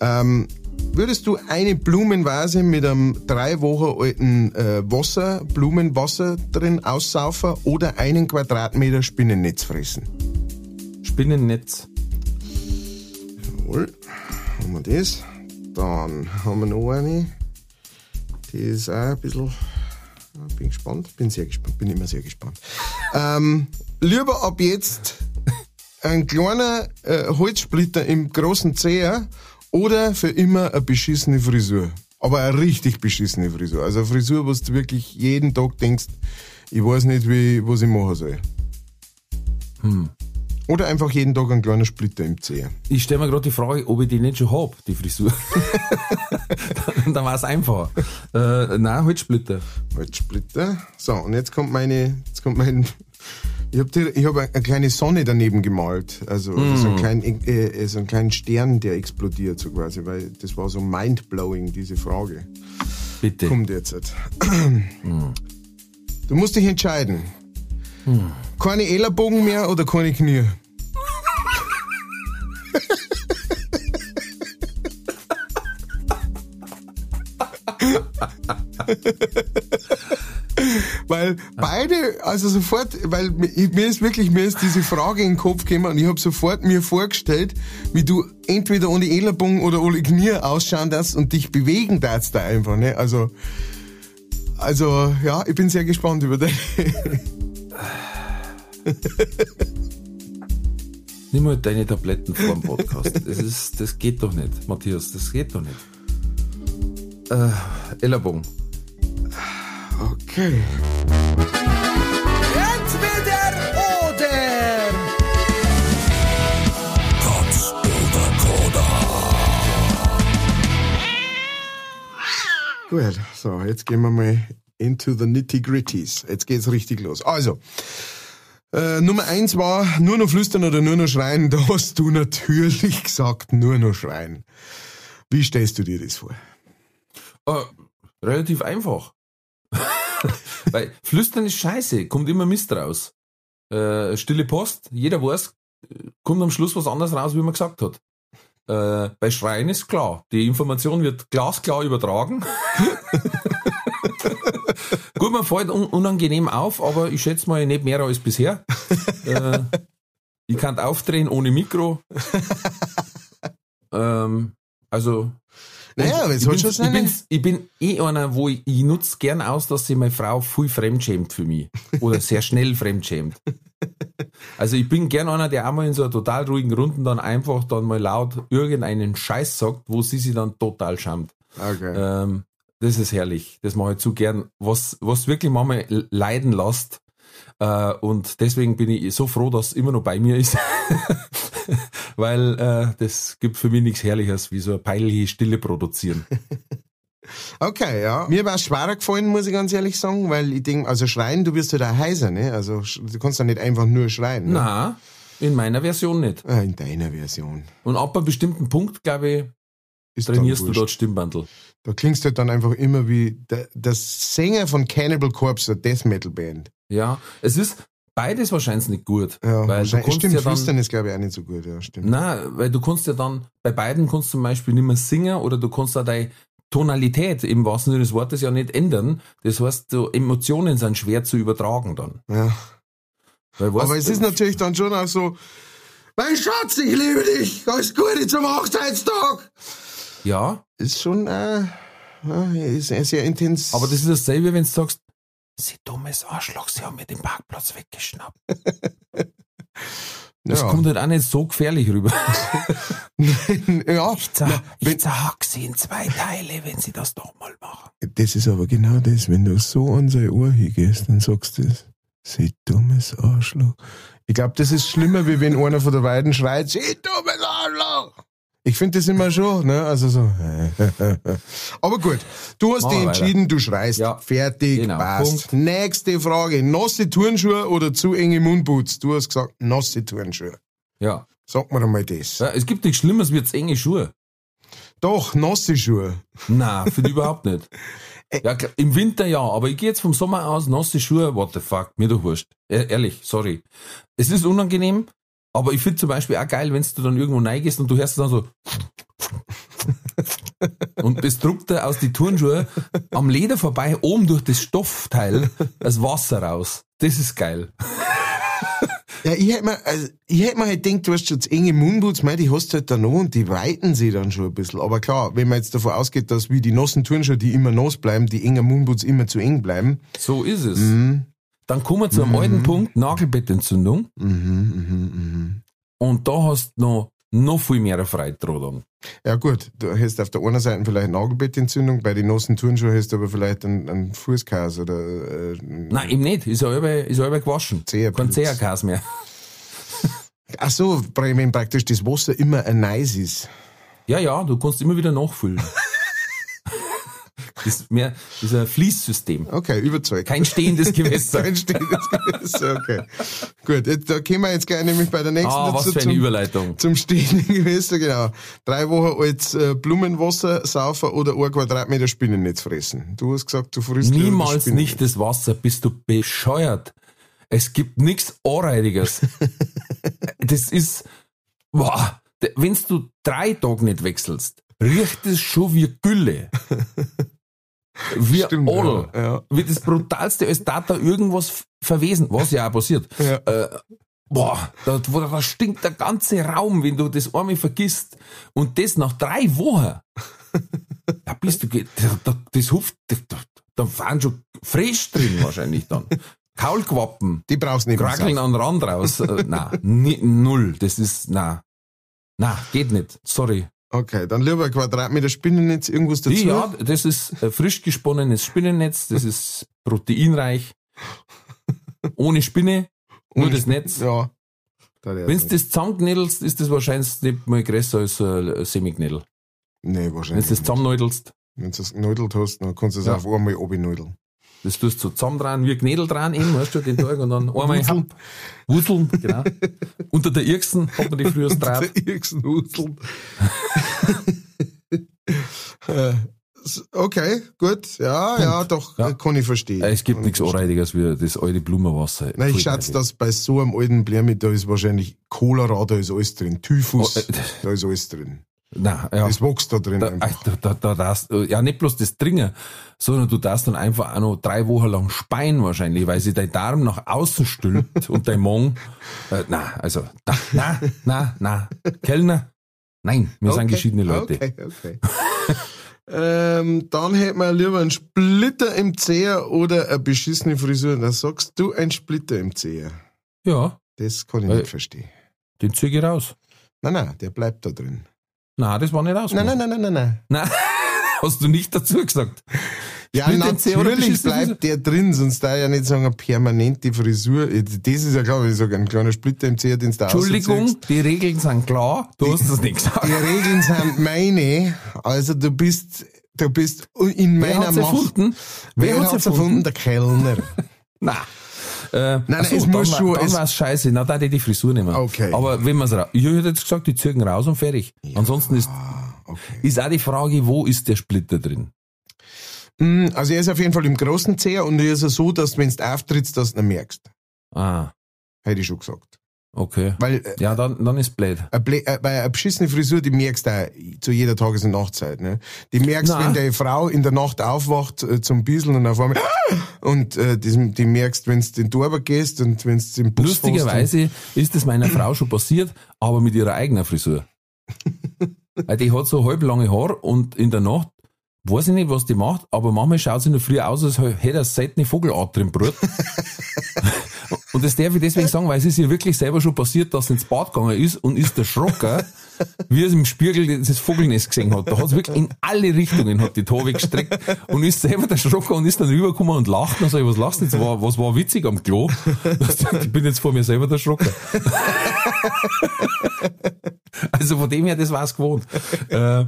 Ähm, würdest du eine Blumenvase mit einem drei Wochen alten äh, Wasser, Blumenwasser drin aussaufen oder einen Quadratmeter Spinnennetz fressen? Spinnennetz. Jawohl, haben wir das. Dann haben wir noch eine. Die ist auch ein bisschen. Ja, Bin gespannt, bin sehr gespannt, bin immer sehr gespannt. ähm, lieber ab jetzt ein kleiner äh, Holzsplitter im großen Zeher oder für immer eine beschissene Frisur. Aber eine richtig beschissene Frisur. Also eine Frisur, wo du wirklich jeden Tag denkst, ich weiß nicht, wie, was ich machen soll. Oder einfach jeden Tag ein kleiner Splitter im Zeher. Ich stelle mir gerade die Frage, ob ich die nicht schon hab, die Frisur. dann dann war es einfach. Äh, nein, Holzsplitter. Holzsplitter. So, und jetzt kommt meine, jetzt kommt mein, ich habe hab eine kleine Sonne daneben gemalt. Also, also so, einen kleinen, äh, so einen kleinen Stern, der explodiert, so quasi, weil das war so mindblowing, diese Frage. Bitte. Kommt jetzt. halt. Du musst dich entscheiden. Keine Ellerbogen mehr oder keine Knie? Weil beide, also sofort, weil mir ist wirklich, mir ist diese Frage in den Kopf gekommen und ich habe sofort mir vorgestellt, wie du entweder ohne Ellerbogen oder ohne Knie ausschauen darfst und dich bewegen darfst da einfach, ne? Also, also, ja, ich bin sehr gespannt über deine. Nimm mal deine Tabletten vor dem Podcast. Das, ist, das geht doch nicht, Matthias, das geht doch nicht. Äh, Ellerbogen. Okay. Entweder oder. Gut, so, jetzt gehen wir mal into the nitty gritties. Jetzt geht's richtig los. Also, Äh, Nummer eins war nur noch flüstern oder nur noch schreien. Da hast du natürlich gesagt, nur noch schreien. Wie stellst du dir das vor? Äh, relativ einfach. Weil flüstern ist scheiße, kommt immer Mist raus. Äh, stille Post, jeder weiß, kommt am Schluss was anderes raus, wie man gesagt hat. Äh, bei Schreien ist klar, die Information wird glasklar übertragen. Gut, man fällt un unangenehm auf, aber ich schätze mal nicht mehr als bisher. äh, ich kann aufdrehen ohne Mikro. ähm, also Naja, aber es ich, bin, schon ich, seine... bin, ich bin eh einer, wo ich, ich nutze gern aus, dass sich meine Frau viel fremdschämt für mich. Oder sehr schnell fremdschämt. Also ich bin gern einer, der einmal in so einer total ruhigen Runden dann einfach dann mal laut irgendeinen Scheiß sagt, wo sie sich dann total schämt. Okay. Ähm, das ist herrlich. Das mache ich zu gern. Was, was wirklich manchmal leiden lässt. Äh, und deswegen bin ich so froh, dass es immer noch bei mir ist. Weil äh, das gibt für mich nichts Herrliches, wie so eine peinliche Stille produzieren. Okay, ja. Mir war es schwerer gefallen, muss ich ganz ehrlich sagen, weil ich denke, also schreien, du wirst halt auch heiser, ne? Also du kannst ja nicht einfach nur schreien. Ne? Na, in meiner Version nicht. Ah, in deiner Version. Und ab einem bestimmten Punkt, glaube ich, Ist trainierst du dort Stimmbandel. Da klingst du halt dann einfach immer wie der, der Sänger von Cannibal Corpse, der Death Metal Band. Ja, es ist beides wahrscheinlich nicht gut. Ja, weil du kannst Stimmt, ja dann, Flüstern ist glaube ich auch nicht so gut, ja, stimmt. Na, weil du kannst ja dann, bei beiden kannst du zum Beispiel nicht mehr singen oder du kannst auch deine Tonalität im wahrsten Sinne des Wortes ja nicht ändern. Das heißt, so Emotionen sind schwer zu übertragen dann. Ja. Weil, weißt Aber es du, ist natürlich dann schon auch so, mein Schatz, ich liebe dich, alles Gute zum Hochzeitstag. Ja, Ist schon, äh, ist sehr, sehr intens. aber das ist dasselbe, wenn du sagst, Sie dummes Arschloch, Sie haben mir den Parkplatz weggeschnappt. Das ja. kommt halt auch nicht so gefährlich rüber. ja, Zer, na, wenn, ich zerhack Sie in zwei Teile, wenn Sie das doch mal machen. das ist aber genau das, wenn du so an sein Ohr hingehst, dann sagst du das. Sie dummes Arschloch. Ich glaube, das ist schlimmer, wie wenn einer von der Weiden schreit, Sie dummes Arschloch. Ich finde das immer schon, ne? Also so. Aber gut, du hast Machen dich entschieden, du schreist. Ja. Fertig, Genau, passt. Punkt. Nächste Frage. Nasse Turnschuhe oder zu enge Moonboots? Du hast gesagt, nasse Turnschuhe. Ja. Sag mir einmal das. ja. Es gibt nichts Schlimmes wie zu enge Schuhe. Doch, nasse Schuhe. Na, finde ich überhaupt nicht. Ja, klar, im Winter ja, aber ich gehe jetzt vom Sommer aus, nasse Schuhe, what the fuck, mir doch wurscht. E- Ehrlich, sorry. Es ist unangenehm, aber ich finde zum Beispiel auch geil, wenn du dann irgendwo reingehst und du hörst dann so und das druckt da aus die Turnschuhe am Leder vorbei, oben durch das Stoffteil, das Wasser raus. Das ist geil. Ja, ich hätte mir, also, ich hätte mir halt gedacht, du hast schon enge Moonboots, mei, die hast du halt da noch und die weiten sie dann schon ein bisschen. Aber klar, wenn man jetzt davon ausgeht, dass wie die nassen Turnschuhe, die immer nass bleiben, die engen Moonboots immer zu eng bleiben. So ist es. Mhm. Dann kommen wir zu einem alten Punkt, Nagelbettentzündung. Mhm, mhm, mhm. Und da hast du noch, noch viel mehr Freude dran. Ja gut, du hast auf der einen Seite vielleicht Nagelbettentzündung, bei den nassen Turnschuhen hast du aber vielleicht einen, einen Fußkas oder äh, Nein, eben nicht. Ist ja halber, ist halber gewaschen. Zeherpilz. Kein Zeherkas mehr. Ach so, wenn praktisch das Wasser immer ein Neis ist. Ja, ja, du kannst immer wieder nachfüllen. das ist mehr, ein Fließsystem. Okay, überzeugt. Kein stehendes Gewässer. Kein stehendes Gewässer, okay. Gut, da kommen wir jetzt gleich nämlich bei der nächsten Ah, was dazu für eine zum, Überleitung. zum stehenden Gewässer, genau. Drei Wochen altes äh, Blumenwasser saufen oder ein Quadratmeter Spinnennetz fressen. Du hast gesagt, du frisst Niemals nicht das Wasser, bist du bescheuert. Es gibt nichts Anreidiges. das ist, boah, wenn du drei Tage nicht wechselst, riecht es schon wie Gülle. Wie Stimmt, Adel. ja, ja. Wie das Brutalste, als da da irgendwas verwesen, was ja auch passiert. Ja. Äh, boah, da, da stinkt der ganze Raum, wenn du das einmal vergisst. Und das nach drei Wochen. Da bist du, ge- da, da, das Huft, da, da, fahren schon frisch drin wahrscheinlich dann. Kaulquappen, Die brauchst du nicht krackeln an den Rand raus. Äh, na, ni, null. Das ist, na. Na, geht nicht. Sorry. Okay, dann lieber ein Quadratmeter Spinnennetz, irgendwas dazu. Ja, das ist äh, frisch gesponnenes Spinnennetz, das ist proteinreich. Ohne Spinne, nur Und- das Netz. Ja. Wenn du das zusammenknädelst, ist das wahrscheinlich nicht mal größer als ein Semiknädel. Nee, Wenn wahrscheinlich. du das zusammennädelst. Wenn du es genudelt hast, dann kannst du es Ja. auf einmal abnuddeln. Das tust du so zusammendrehen, wie Knädel dran eben, weißt du, den Tag und dann einmal Wurzeln. Wurzeln, genau. Unter der Irksen hat man die früher drauf. Der Irksen Huseln. Äh, okay, gut. Ja, ja, doch, Ja. äh, kann ich verstehen. Es gibt nichts. Anreitiges wie das alte Blumenwasser. Nein, ich schätze, dass bei so einem alten Blärmi, da ist wahrscheinlich Cholera, da ist alles drin. Typhus, Oh, äh, da ist alles drin. Nein, ja. Das wächst da drin Da, einfach. da, da, da, darfst, ja, nicht bloß das Dringen, sondern du darfst dann einfach auch noch drei Wochen lang speien wahrscheinlich, weil sich dein Darm nach außen stülpt und dein Magen, äh, na, also, na, na, na, na, Kellner, nein, wir sind geschiedene Leute. Okay, okay. ähm, dann hätten wir lieber einen Splitter im Zeher oder eine beschissene Frisur. Da sagst du ein Splitter im Zeher. Ja, Das kann ich Äh, nicht verstehen. den züge ich raus. Nein, nein, der bleibt da drin. Na, das war nicht raus. Nein, nein, nein, nein, nein, nein. nein. Hast du nicht dazu gesagt? Ja, natürlich bleibt der drin, sonst da ja nicht sagen, eine permanente Frisur. Das ist ja klar, wenn ich sage, ein kleiner Splitter im Zeher, den du Entschuldigung, die Regeln sind klar, du hast es nicht gesagt. Die Regeln sind meine. Also du bist, du bist in Wer meiner hat's Macht. erfunden? Wer, hat's hat's erfunden? Der Kellner. Nein. Äh, nein, ach es dann muss schon- Dann es- war es scheiße. Na, da hätte ich die Frisur nehmen. Okay. Aber wenn man's ra ich hätte jetzt gesagt, die zügen raus und fertig. Ansonsten ist, Okay. ist auch die Frage, wo ist der Splitter drin? Mm, Also er ist auf jeden Fall im großen Zeher und er ist ja so, dass wenn du auftrittst, dass du ihn merkst. Ah, Hätte ich schon gesagt. Okay. Weil äh, Ja, dann, dann ist blöd. eine, Blä- äh, bei einer beschissene Frisur, die merkst du auch zu jeder Tages- und Nachtzeit. Ne? Die merkst, Na. wenn deine Frau in der Nacht aufwacht äh, zum Bieseln und auf einmal und äh, die, die merkst, wenn du den Torber gehst und wenn du im Bus Lustigerweise ist es meiner Frau schon passiert, aber mit ihrer eigenen Frisur. Weil die hat so halblange Haar und in der Nacht weiß ich nicht, was die macht, aber manchmal schaut sie in der Früh aus, als hätte er seltene Vogelart drin Brot. Und das darf ich deswegen sagen, weil es ist ihr wirklich selber schon passiert, dass sie ins Bad gegangen ist und ist erschrocken, wie er im Spiegel das Vogelnest gesehen hat. Da hat es wirklich in alle Richtungen hat die Tore gestreckt und ist selber erschrocken und ist dann rübergekommen und lacht und so, was lachst du jetzt? Was, was war witzig am Klo? Ich bin jetzt vor mir selber erschrocken. Also von dem her, das war's gewohnt. Äh,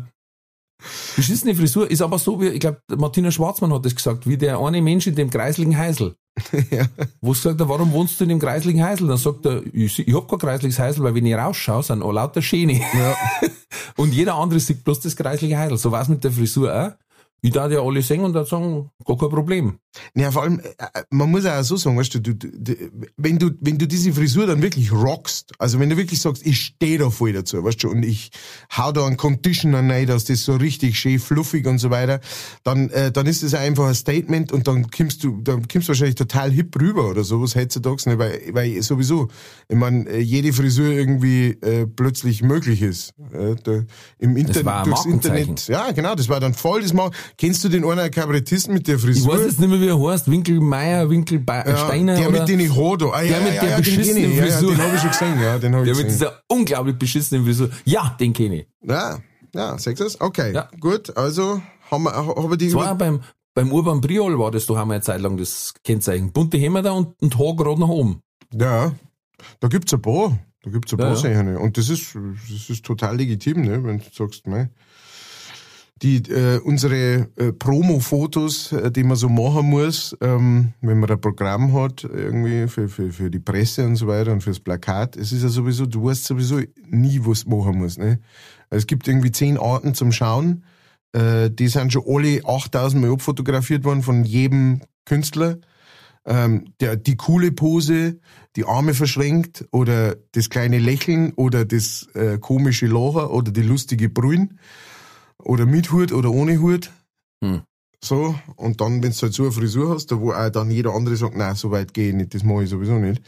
beschissene Frisur ist aber so wie, ich glaube, Martina Schwarzmann hat das gesagt, wie der eine Mensch in dem kreisligen Heisel. Ja. Wo gesagt hat, warum wohnst du in dem kreisligen Heisel? Dann sagt er, ich, ich hab kein kreisliges Heisel, weil wenn ich rausschaue, sind auch lauter Schäne. Ja. Und jeder andere sieht bloß das kreisliche Heisel. So war's mit der Frisur auch. Ich darf ja alle singen und dann sagen, gar kein Problem. Ja, vor allem, äh, äh, man muss auch so sagen, weißt du, du, du, wenn du, wenn du diese Frisur dann wirklich rockst, also wenn du wirklich sagst, ich stehe da voll dazu, weißt du, und ich hau da einen Conditioner rein, dass das so richtig schön fluffig und so weiter, dann, äh, dann ist das einfach ein Statement und dann kommst du, dann kommst du wahrscheinlich total hip rüber oder sowas heutzutage, ne, weil, weil sowieso, ich meine, äh, jede Frisur irgendwie äh, plötzlich möglich ist. Äh, da, Im Internet, durchs. Internet. Ja, genau, das war dann voll das Mal. Kennst du den einen Kabarettisten mit der Ich Frisur? weiß jetzt nicht mehr, wie er heißt. Winkelmeier, Winkelsteiner der oder mit den ich Hodo. Ah, ja, Der mit ja, der ja, beschissenen ich. Ja, ja, Frisur. den habe ich schon gesehen, ja, den habe ich der mit gesehen. dieser unglaublich beschissenen Frisur. Ja, den kenne ich. Ja, ja, sagst du das? Okay, Ja. gut, also haben wir, haben wir die Das war beim, beim Urban Briol war das, da haben wir eine Zeit lang das Kennzeichen. Bunte Hemmer da und, und Haar gerade nach oben. Ja, da gibt's ein paar. Da gibt's ein Ja, paar ja. Sachen. Und das ist, das ist total legitim, ne, wenn du sagst, ne. Die, äh, unsere äh, Promo-Fotos, äh, die man so machen muss, ähm, wenn man ein Programm hat, irgendwie für, für, für die Presse und so weiter und fürs Plakat, es ist ja sowieso, du weißt sowieso nie, was machen musst, ne. Also es gibt irgendwie zehn Arten zum Schauen, äh, die sind schon alle 8000 Mal abfotografiert worden von jedem Künstler. Ähm, der, die coole Pose, die Arme verschränkt oder das kleine Lächeln oder das äh, komische Lachen oder die lustige Brühen oder mit Hut oder ohne Hut. Hm. So, und dann, wenn du halt so eine Frisur hast, da wo auch dann jeder andere sagt, nein, so weit gehe ich nicht, das mache ich sowieso nicht,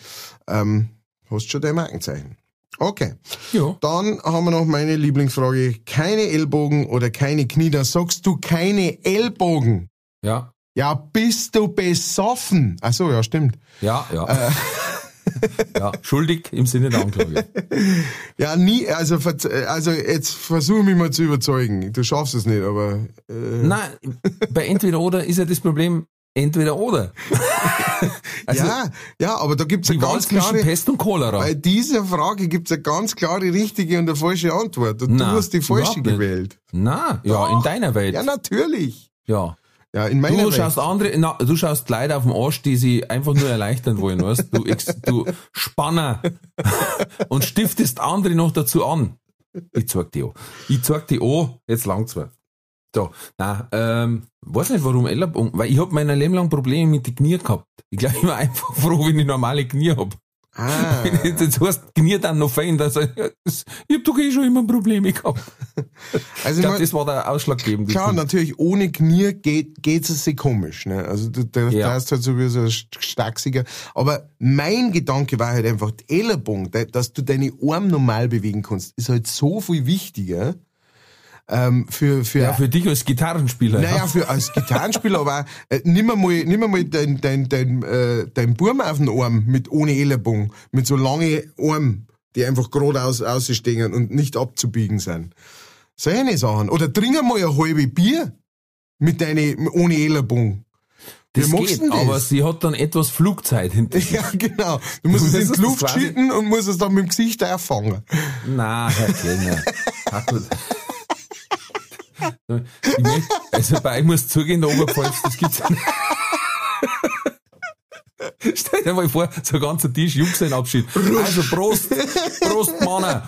ähm, hast schon dein Markenzeichen. Okay, Ja. dann haben wir noch meine Lieblingsfrage. Keine Ellbogen oder keine Knie, da sagst du keine Ellbogen. Ja. Ja, bist du besoffen? Ach so, ja, stimmt. Ja, ja. Äh. ja, schuldig im Sinne der Anklage. Ja, nie, also, also jetzt versuch mich mal zu überzeugen. Du schaffst es nicht, aber äh, Nein, bei entweder oder ist ja das Problem entweder oder. Also, ja, ja, aber da gibt's die eine ganz klare, Pest und Cholera. bei dieser Frage gibt's eine ganz klare richtige und eine falsche Antwort. Und du Nein, hast die falsche gewählt. Na, ja, in deiner Welt. Ja, natürlich. Ja. Ja, in meiner Du Welt. schaust andere, na, du schaust Leute auf dem Arsch, die sie einfach nur erleichtern wollen, weißt du? Ex, du Spanner. Und stiftest andere noch dazu an. Ich zeig die an. Ich zeig die an, jetzt langt's mir. So, nein, ähm, weiß nicht warum weil ich hab mein Leben lang Probleme mit den Knie gehabt. Ich glaube, ich war einfach froh, wenn ich normale Knie hab. Ah, Jetzt heißt Knie dann noch fein, dass ich, ich hab doch eh schon immer Probleme gehabt. also Ich glaube, mein- das war der ausschlaggebende Klar, Punkt. natürlich, ohne Knie geht, geht's es sich komisch, ne? Also, du, da, Ja. ist halt sowieso ein Stachsiger. Aber mein Gedanke war halt einfach, Ellenbogen, da- dass du deine Arme normal bewegen kannst, ist halt so viel wichtiger, ähm, für, für, Ja, für dich als Gitarrenspieler. naja, für, als Gitarrenspieler, aber auch, äh, nimm mal, nimm mal dein, dein, dein, äh, dein Burm auf den Arm mit ohne Ellenbogen, mit so lange Armen, die einfach geradeaus ausstehen und nicht abzubiegen sind. Solche Sachen. Oder trink mal ein halbe Bier mit deine, ohne Ellenbogen. Das Wie geht, das? aber sie hat dann etwas Flugzeit hinter sich. Ja, genau. Du musst es Das in ist die Luft schütten und musst es dann mit dem Gesicht auffangen. Na, Herr Kellner. Ah, gut. Ich möcht, also bei ich muss zugehen, der Oberpfalz, das gibt's ja nicht. Stell dir mal vor, so ein ganzer Tisch Jungsellenabschied. Also Prost, Prost, Manner.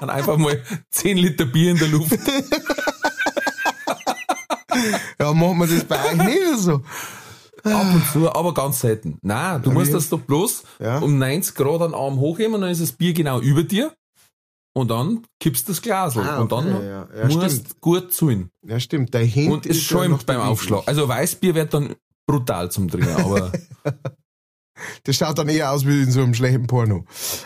Dann einfach mal 10 Liter Bier in der Luft. Ja, machen wir das bei euch nicht so. Ab und zu, aber ganz selten. Nein, du musst das doch bloß Ja. um 90 Grad einen Arm hochheben und dann ist das Bier genau über dir. Und dann kippst du das Glas Ah, und dann okay, ja. Ja, musst stimmt. gut zuhin. Ja, stimmt. Dein Hemd Und es schäumt noch beim. Aufschlag. Also Weißbier wird dann brutal zum Trinken, aber Das schaut dann eher aus wie in so einem schlechten Porno.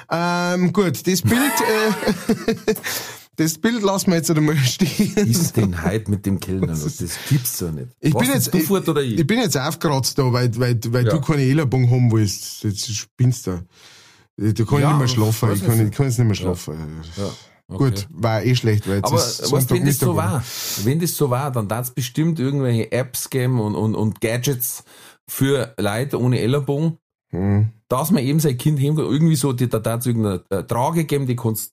Ähm, gut, das Bild, äh, das Bild lassen wir jetzt einmal stehen. ist denn heute mit dem Kellner los? Das gibt's doch nicht. Ich Was bin jetzt, du ich, oder ich? ich bin jetzt aufgeratzt da, weil, weil, weil Ja. du keine Ellenbogen haben willst. Jetzt spinnst du. Da kann Ja, ich nicht mehr schlafen. Ich kann, ich kann jetzt nicht mehr schlafen. Ja, okay. Gut, war eh schlecht, weil jetzt Aber ist was, wenn das so war, wenn das so war, dann darf es bestimmt irgendwelche Apps geben und, und, und Gadgets für Leute ohne Ellenbogen, Hm. dass man eben sein Kind kann. Irgendwie so, die, da darf es irgendeine äh, Trage geben, die kannst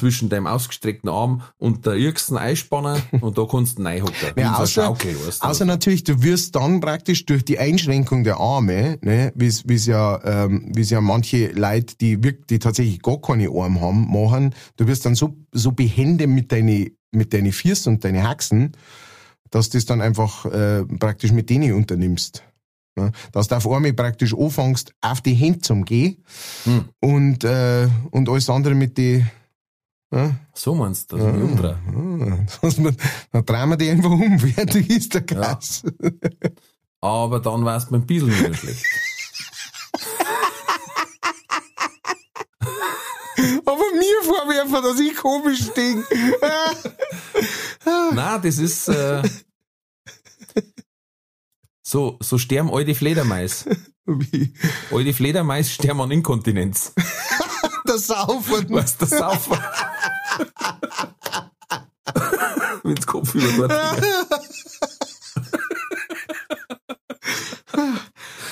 zwischen deinem ausgestreckten Arm und der Irksen einspannen und da kannst du reinhocken. Ja, außer, Schaukel, weißt du. außer natürlich, du wirst dann praktisch durch die Einschränkung der Arme, ne, wie es ja, ähm, wie's ja manche Leute, die wirklich, die tatsächlich gar keine Arme haben, machen, du wirst dann so, so behende mit deine, mit deine Füßen und deine Haxen, dass du das dann einfach äh, praktisch mit denen unternimmst. Ne? Dass du auf einmal praktisch anfängst, auf die Hände zum Gehen Hm. und, äh, und alles andere mit die, so meinst du, das ja. umdrehen. Ah, dass man- Dann drehen wir die einfach um, fertig ist der Gas. Aber dann war es beim Biesel wieder schlecht. Aber mir vorwerfen, dass ich komisch stehe. Na, das ist äh, so, so sterben alte Fledermais. Wie? Alte Fledermais sterben an Inkontinenz. Das Saufen. Was das Saufen? Wenn's Kopf über dort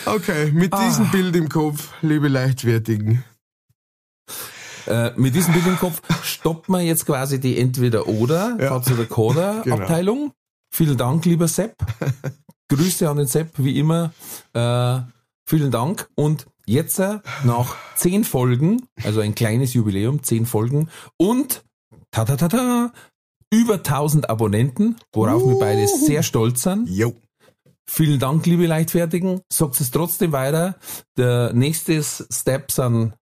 Okay, mit diesem Bild im Kopf, liebe Leichtwertigen. äh, Mit diesem Bild im Kopf stoppt man jetzt quasi die Entweder-Oder, Ja. Katz- oder Koda-Abteilung. Vielen Dank, lieber Sepp. Grüße an den Sepp, wie immer. Äh, vielen Dank. Und jetzt äh, nach zehn Folgen, also ein kleines Jubiläum, zehn Folgen und ta ta ta ta über 1000 Abonnenten, worauf wir beide sehr stolz sind. Jo. Vielen Dank, liebe Leichtfertigen. Sagt es trotzdem weiter. Der nächste Step sind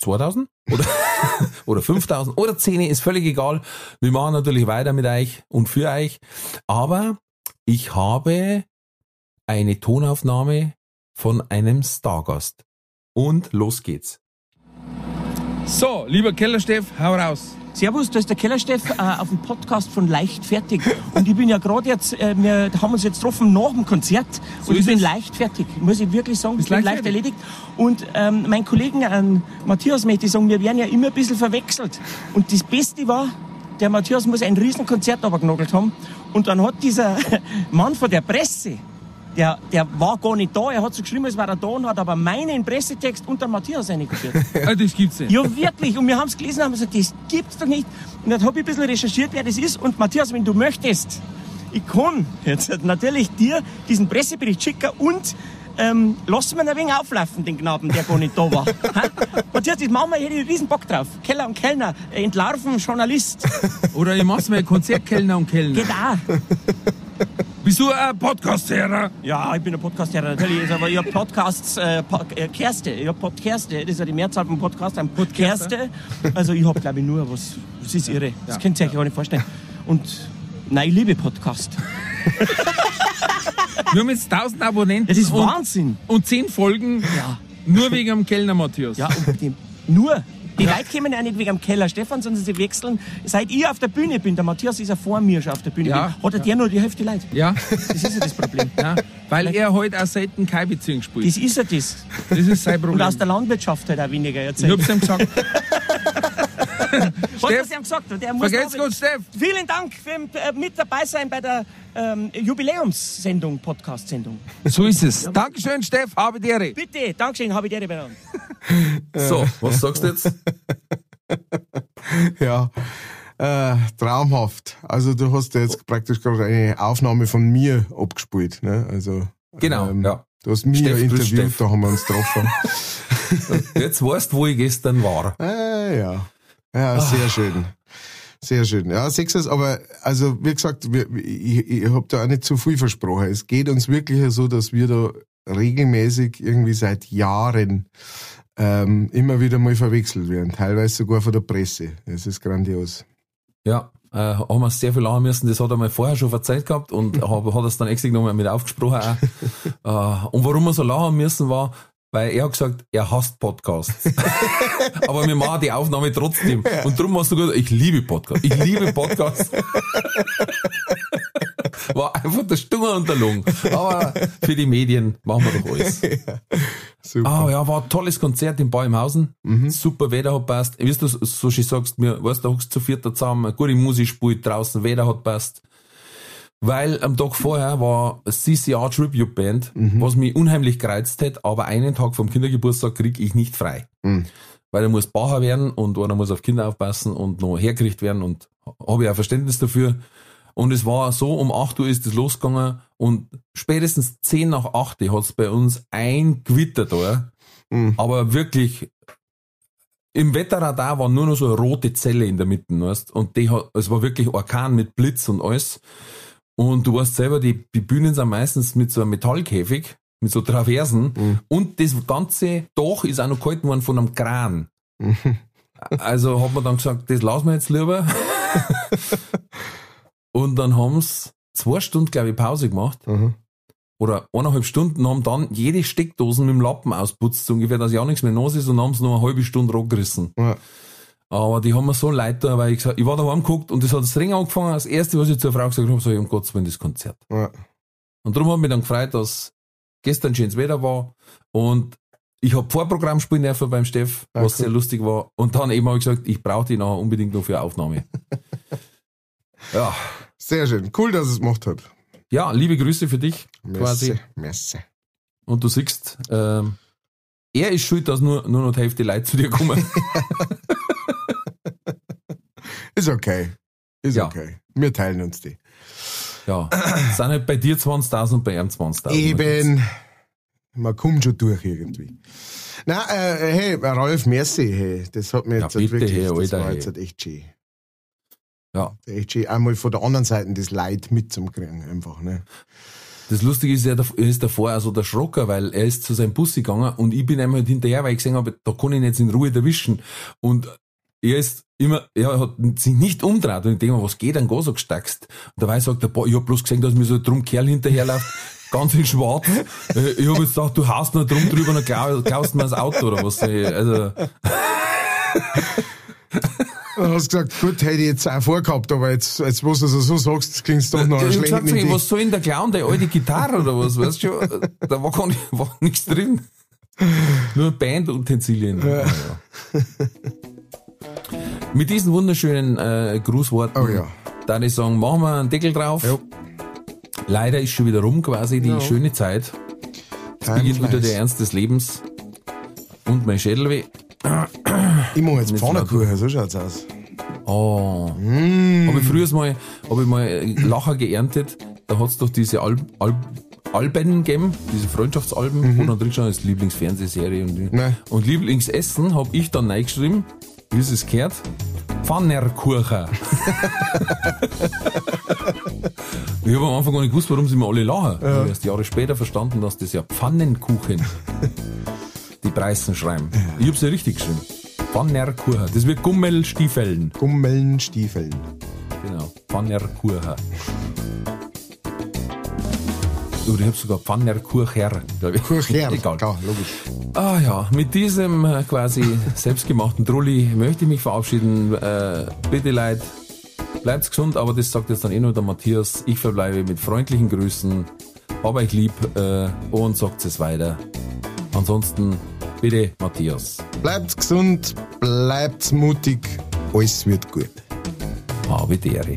2000 oder, oder 5000 oder 10, ist völlig egal. Wir machen natürlich weiter mit euch und für euch. Aber ich habe eine Tonaufnahme von einem Stargast. Und los geht's. So, lieber Kellersteff, hau raus. Servus, da ist der Kellersteff äh, auf dem Podcast von Leichtfertig. Und ich bin ja gerade jetzt, äh, wir haben uns jetzt getroffen nach dem Konzert. und ich bin es. leichtfertig, muss ich wirklich sagen. Ich bin leicht erledigt. Und ähm, mein Kollegen an Matthias möchte ich sagen, wir werden ja immer ein bisschen verwechselt. Und das Beste war, der Matthias muss ein riesen Konzert abgenagelt haben. Und dann hat dieser Mann von der Presse, der, der war gar nicht da, er hat so geschrieben, als war er da und hat aber meinen Pressetext unter Matthias eingeführt. Ah, das gibt's nicht. Ja, wirklich. Und wir haben es gelesen und haben gesagt, das gibt's doch nicht. Und dann habe ich ein bisschen recherchiert, wer das ist. Und Matthias, wenn du möchtest, ich kann jetzt natürlich dir diesen Pressebericht schicken und ähm, lass mir ein wenig auflaufen, den Knaben, der gar nicht da war. Matthias, das machen wir, ich hätte einen riesen Bock drauf. Keller und Kellner, äh, entlarven, Journalist. Oder ich mach's mal Konzertkellner und Kellner. Geht auch. Bist du ein Podcast-Hörer? Ja, ich bin ein Podcast-Hörer, natürlich. Aber ich hab Podcasts, äh, Pod, äh, Kerste. Ich hab Podcaste. Das ist ja die Mehrzahl von Podcast. Ein Podcaste. Also ich hab, glaube ich, nur was. Das ist irre. Das könnt ihr euch gar nicht vorstellen. Und, nein, ich liebe Podcast. Wir haben jetzt 1000 Abonnenten. Das ist und, Wahnsinn. Und 10 Folgen Ja. nur wegen dem Kellner Matthias. Ja, und die, nur. Die Leute kommen ja nicht wegen dem Keller Stefan, sondern sie wechseln. Seit ich auf der Bühne bin, der Matthias ist ja vor mir schon auf der Bühne, Ja. bin, hat er der nur die Hälfte Leute. Ja, Das ist ja das Problem. ja. Weil er heute auch selten keine Beziehung spielt. Das ist ja das. Das ist sein Und Problem. aus der Landwirtschaft halt auch weniger ich erzählt. hab's ihm gesagt. Was hast du ihm gesagt? Der muss Vergelt's da- gut, Steff. Vielen Dank für äh, mit dabei sein bei der ähm, Jubiläumssendung, Podcast-Sendung. So ist es. Dankeschön, Steff. Habe die Ehre. Bitte, Dankeschön, habe ich dir benannt. So, was sagst du jetzt? Ja, äh, traumhaft. Also du hast ja jetzt praktisch gerade eine Aufnahme von mir abgespielt. Ne? Also Genau, ähm, ja. Du hast mich Steff, ja interviewt, da haben wir uns getroffen. Jetzt weißt du, wo ich gestern war. äh, ja, ja, sehr schön. Sehr schön. Ja, sechstes, aber also wie gesagt, wir, ich, ich habe da auch nicht zu viel versprochen. Es geht uns wirklich so, dass wir da regelmäßig irgendwie seit Jahren ähm, immer wieder mal verwechselt werden, teilweise sogar von der Presse. Das ist grandios. Ja, äh, haben wir sehr viel lachen müssen. Das hat er mal vorher schon verzeiht gehabt und hab, hat es dann extra nochmal mit aufgesprochen. Auch. äh, und warum wir so lachen müssen war, weil er hat gesagt, er hasst Podcasts. Aber wir machen die Aufnahme trotzdem. Und darum hast du gesagt, ich liebe Podcasts. Ich liebe Podcasts. War einfach der Stunger und der Lung. Aber für die Medien machen wir doch alles. Super. Ah ja, war ein tolles Konzert in Bäumhausen. Super Wetter hat passt. Wie du so schön sagst, mir, weißt du, da hockst du zu vierter zusammen, gute Musik spielt draußen, Wetter hat passt. Weil am Tag vorher war CCR Tribute Band, was mich unheimlich gereizt hat, aber einen Tag vom Kindergeburtstag krieg ich nicht frei. Weil er muss Bacher werden und einer muss auf Kinder aufpassen und noch hergerichtet werden und habe ich auch Verständnis dafür. Und es war so, um 8 Uhr ist es losgegangen und spätestens 10 nach 8 hat es bei uns ein Gewitter da. Aber wirklich, im Wetterradar war nur noch so eine rote Zelle in der Mitte, weißt? Und die hat, es war wirklich Orkan mit Blitz und alles. Und du weißt selber, die, die Bühnen sind meistens mit so einem Metallkäfig, mit so Traversen. Und das ganze Dach ist auch noch gehalten worden von einem Kran. Also hat man dann gesagt, das lassen wir jetzt lieber. Und dann haben's zwei Stunden, glaube ich, Pause gemacht. Mhm. Oder eineinhalb Stunden haben dann jede Steckdosen mit dem Lappen ausputzt, so ungefähr, dass ja nichts mehr los ist und haben es noch eine halbe Stunde rohgerissen. Ja. Aber die haben mir so leid da, weil ich gesagt, ich war da geguckt und das hat das Ring angefangen. Das erste, was ich zur Frau gesagt habe, so, um Gottes Willen, das Konzert. Ja. Und darum hat mich dann gefreut, dass gestern schönes Wetter war und ich habe Vorprogramm spielen dürfen beim Steff, Ah, was cool. sehr lustig war. Und dann eben habe ich gesagt, ich brauche die nachher unbedingt noch für eine Aufnahme. ja. Sehr schön. Cool, dass es gemacht hat. ja, liebe Grüße für dich quasi. Merci. Und du siehst, ähm, er ist schuld, dass nur, nur noch die Hälfte Leute zu dir kommen. Ist okay. Ist Ja. okay. Wir teilen uns die. ja. Es sind halt bei dir 20.000 und bei ihm 20.000. Eben. Man kommt schon durch irgendwie. Na, äh, hey, Ralf, merci, hey. Das hat mir Ja, jetzt bitte, wirklich, hey, das Alter, war hey. jetzt halt echt schön. Ja. Echt schön. Einmal von der anderen Seite das Leid mitzukriegen, einfach, ne? Das Lustige ist er ist davor also der Schrocker, weil er ist zu seinem Bus gegangen und ich bin halt hinterher, weil ich gesehen habe, da kann ich ihn jetzt in Ruhe erwischen. Und er ist immer, er hat sich nicht umdreht und ich denke mir, was geht denn gar so gestackst? Und dabei sagt er, boah, ich hab bloß gesehen, dass mir so ein drum Kerl hinterherläuft, ganz in schwarz. Äh, Ich habe jetzt gedacht, du haust noch drum drüber dann klaust mir das Auto oder was. Also, Du hast gesagt, gut, hätte ich jetzt auch vorgehabt, aber jetzt, jetzt wo du es so sagst, klingst doch noch ich hab schlecht gesagt, was soll denn der Clown, der alte Gitarre oder was, weißt du schon? Da war gar nicht, war nichts drin. Nur Bandutensilien. Ja. Mit diesen wunderschönen äh, Grußworten, Oh ja. da ich sagen, machen wir einen Deckel drauf. Ja. Leider ist schon wieder rum quasi die Ja. schöne Zeit. Kein beginnt wieder Fleiß. der Ernst des Lebens. Und mein Schädel weh. Ich mache jetzt Nicht Pfannkuchen, so schaut's aus. Oh. Mm. Habe ich früher mal, habe ich mal Lacher geerntet. Da hat's doch diese Al Al Alben gegeben, diese Freundschaftsalben, wo dann drin stand als Lieblingsfernsehserie und, Nein. und Lieblingsessen habe ich dann reingeschrieben, wie es es gehört, Pfannerkuchen. ich habe am Anfang gar nicht gewusst, warum sie mir alle lachen. Ich habe erst Jahre später verstanden, dass das ja Pfannenkuchen die Preisen schreiben. Ich habe es ja richtig geschrieben. Pfannerkuchen. Das wird Gummelstiefeln. Gummeln, Stiefeln. Genau. Pfannerkuchen. Oder ich habe sogar Pfannerkucher. Kucher, Egal. klar, logisch. Ah ja, mit diesem äh, quasi selbstgemachten Trulli möchte ich mich verabschieden. Äh, bitte Leute, bleibt gesund, aber das sagt jetzt dann eh nur der Matthias. Ich verbleibe mit freundlichen Grüßen. Hab euch lieb äh, und sagt es weiter. Ansonsten bitte Matthias. Bleibt gesund, bleibt mutig, alles wird gut. Habe die Ehre.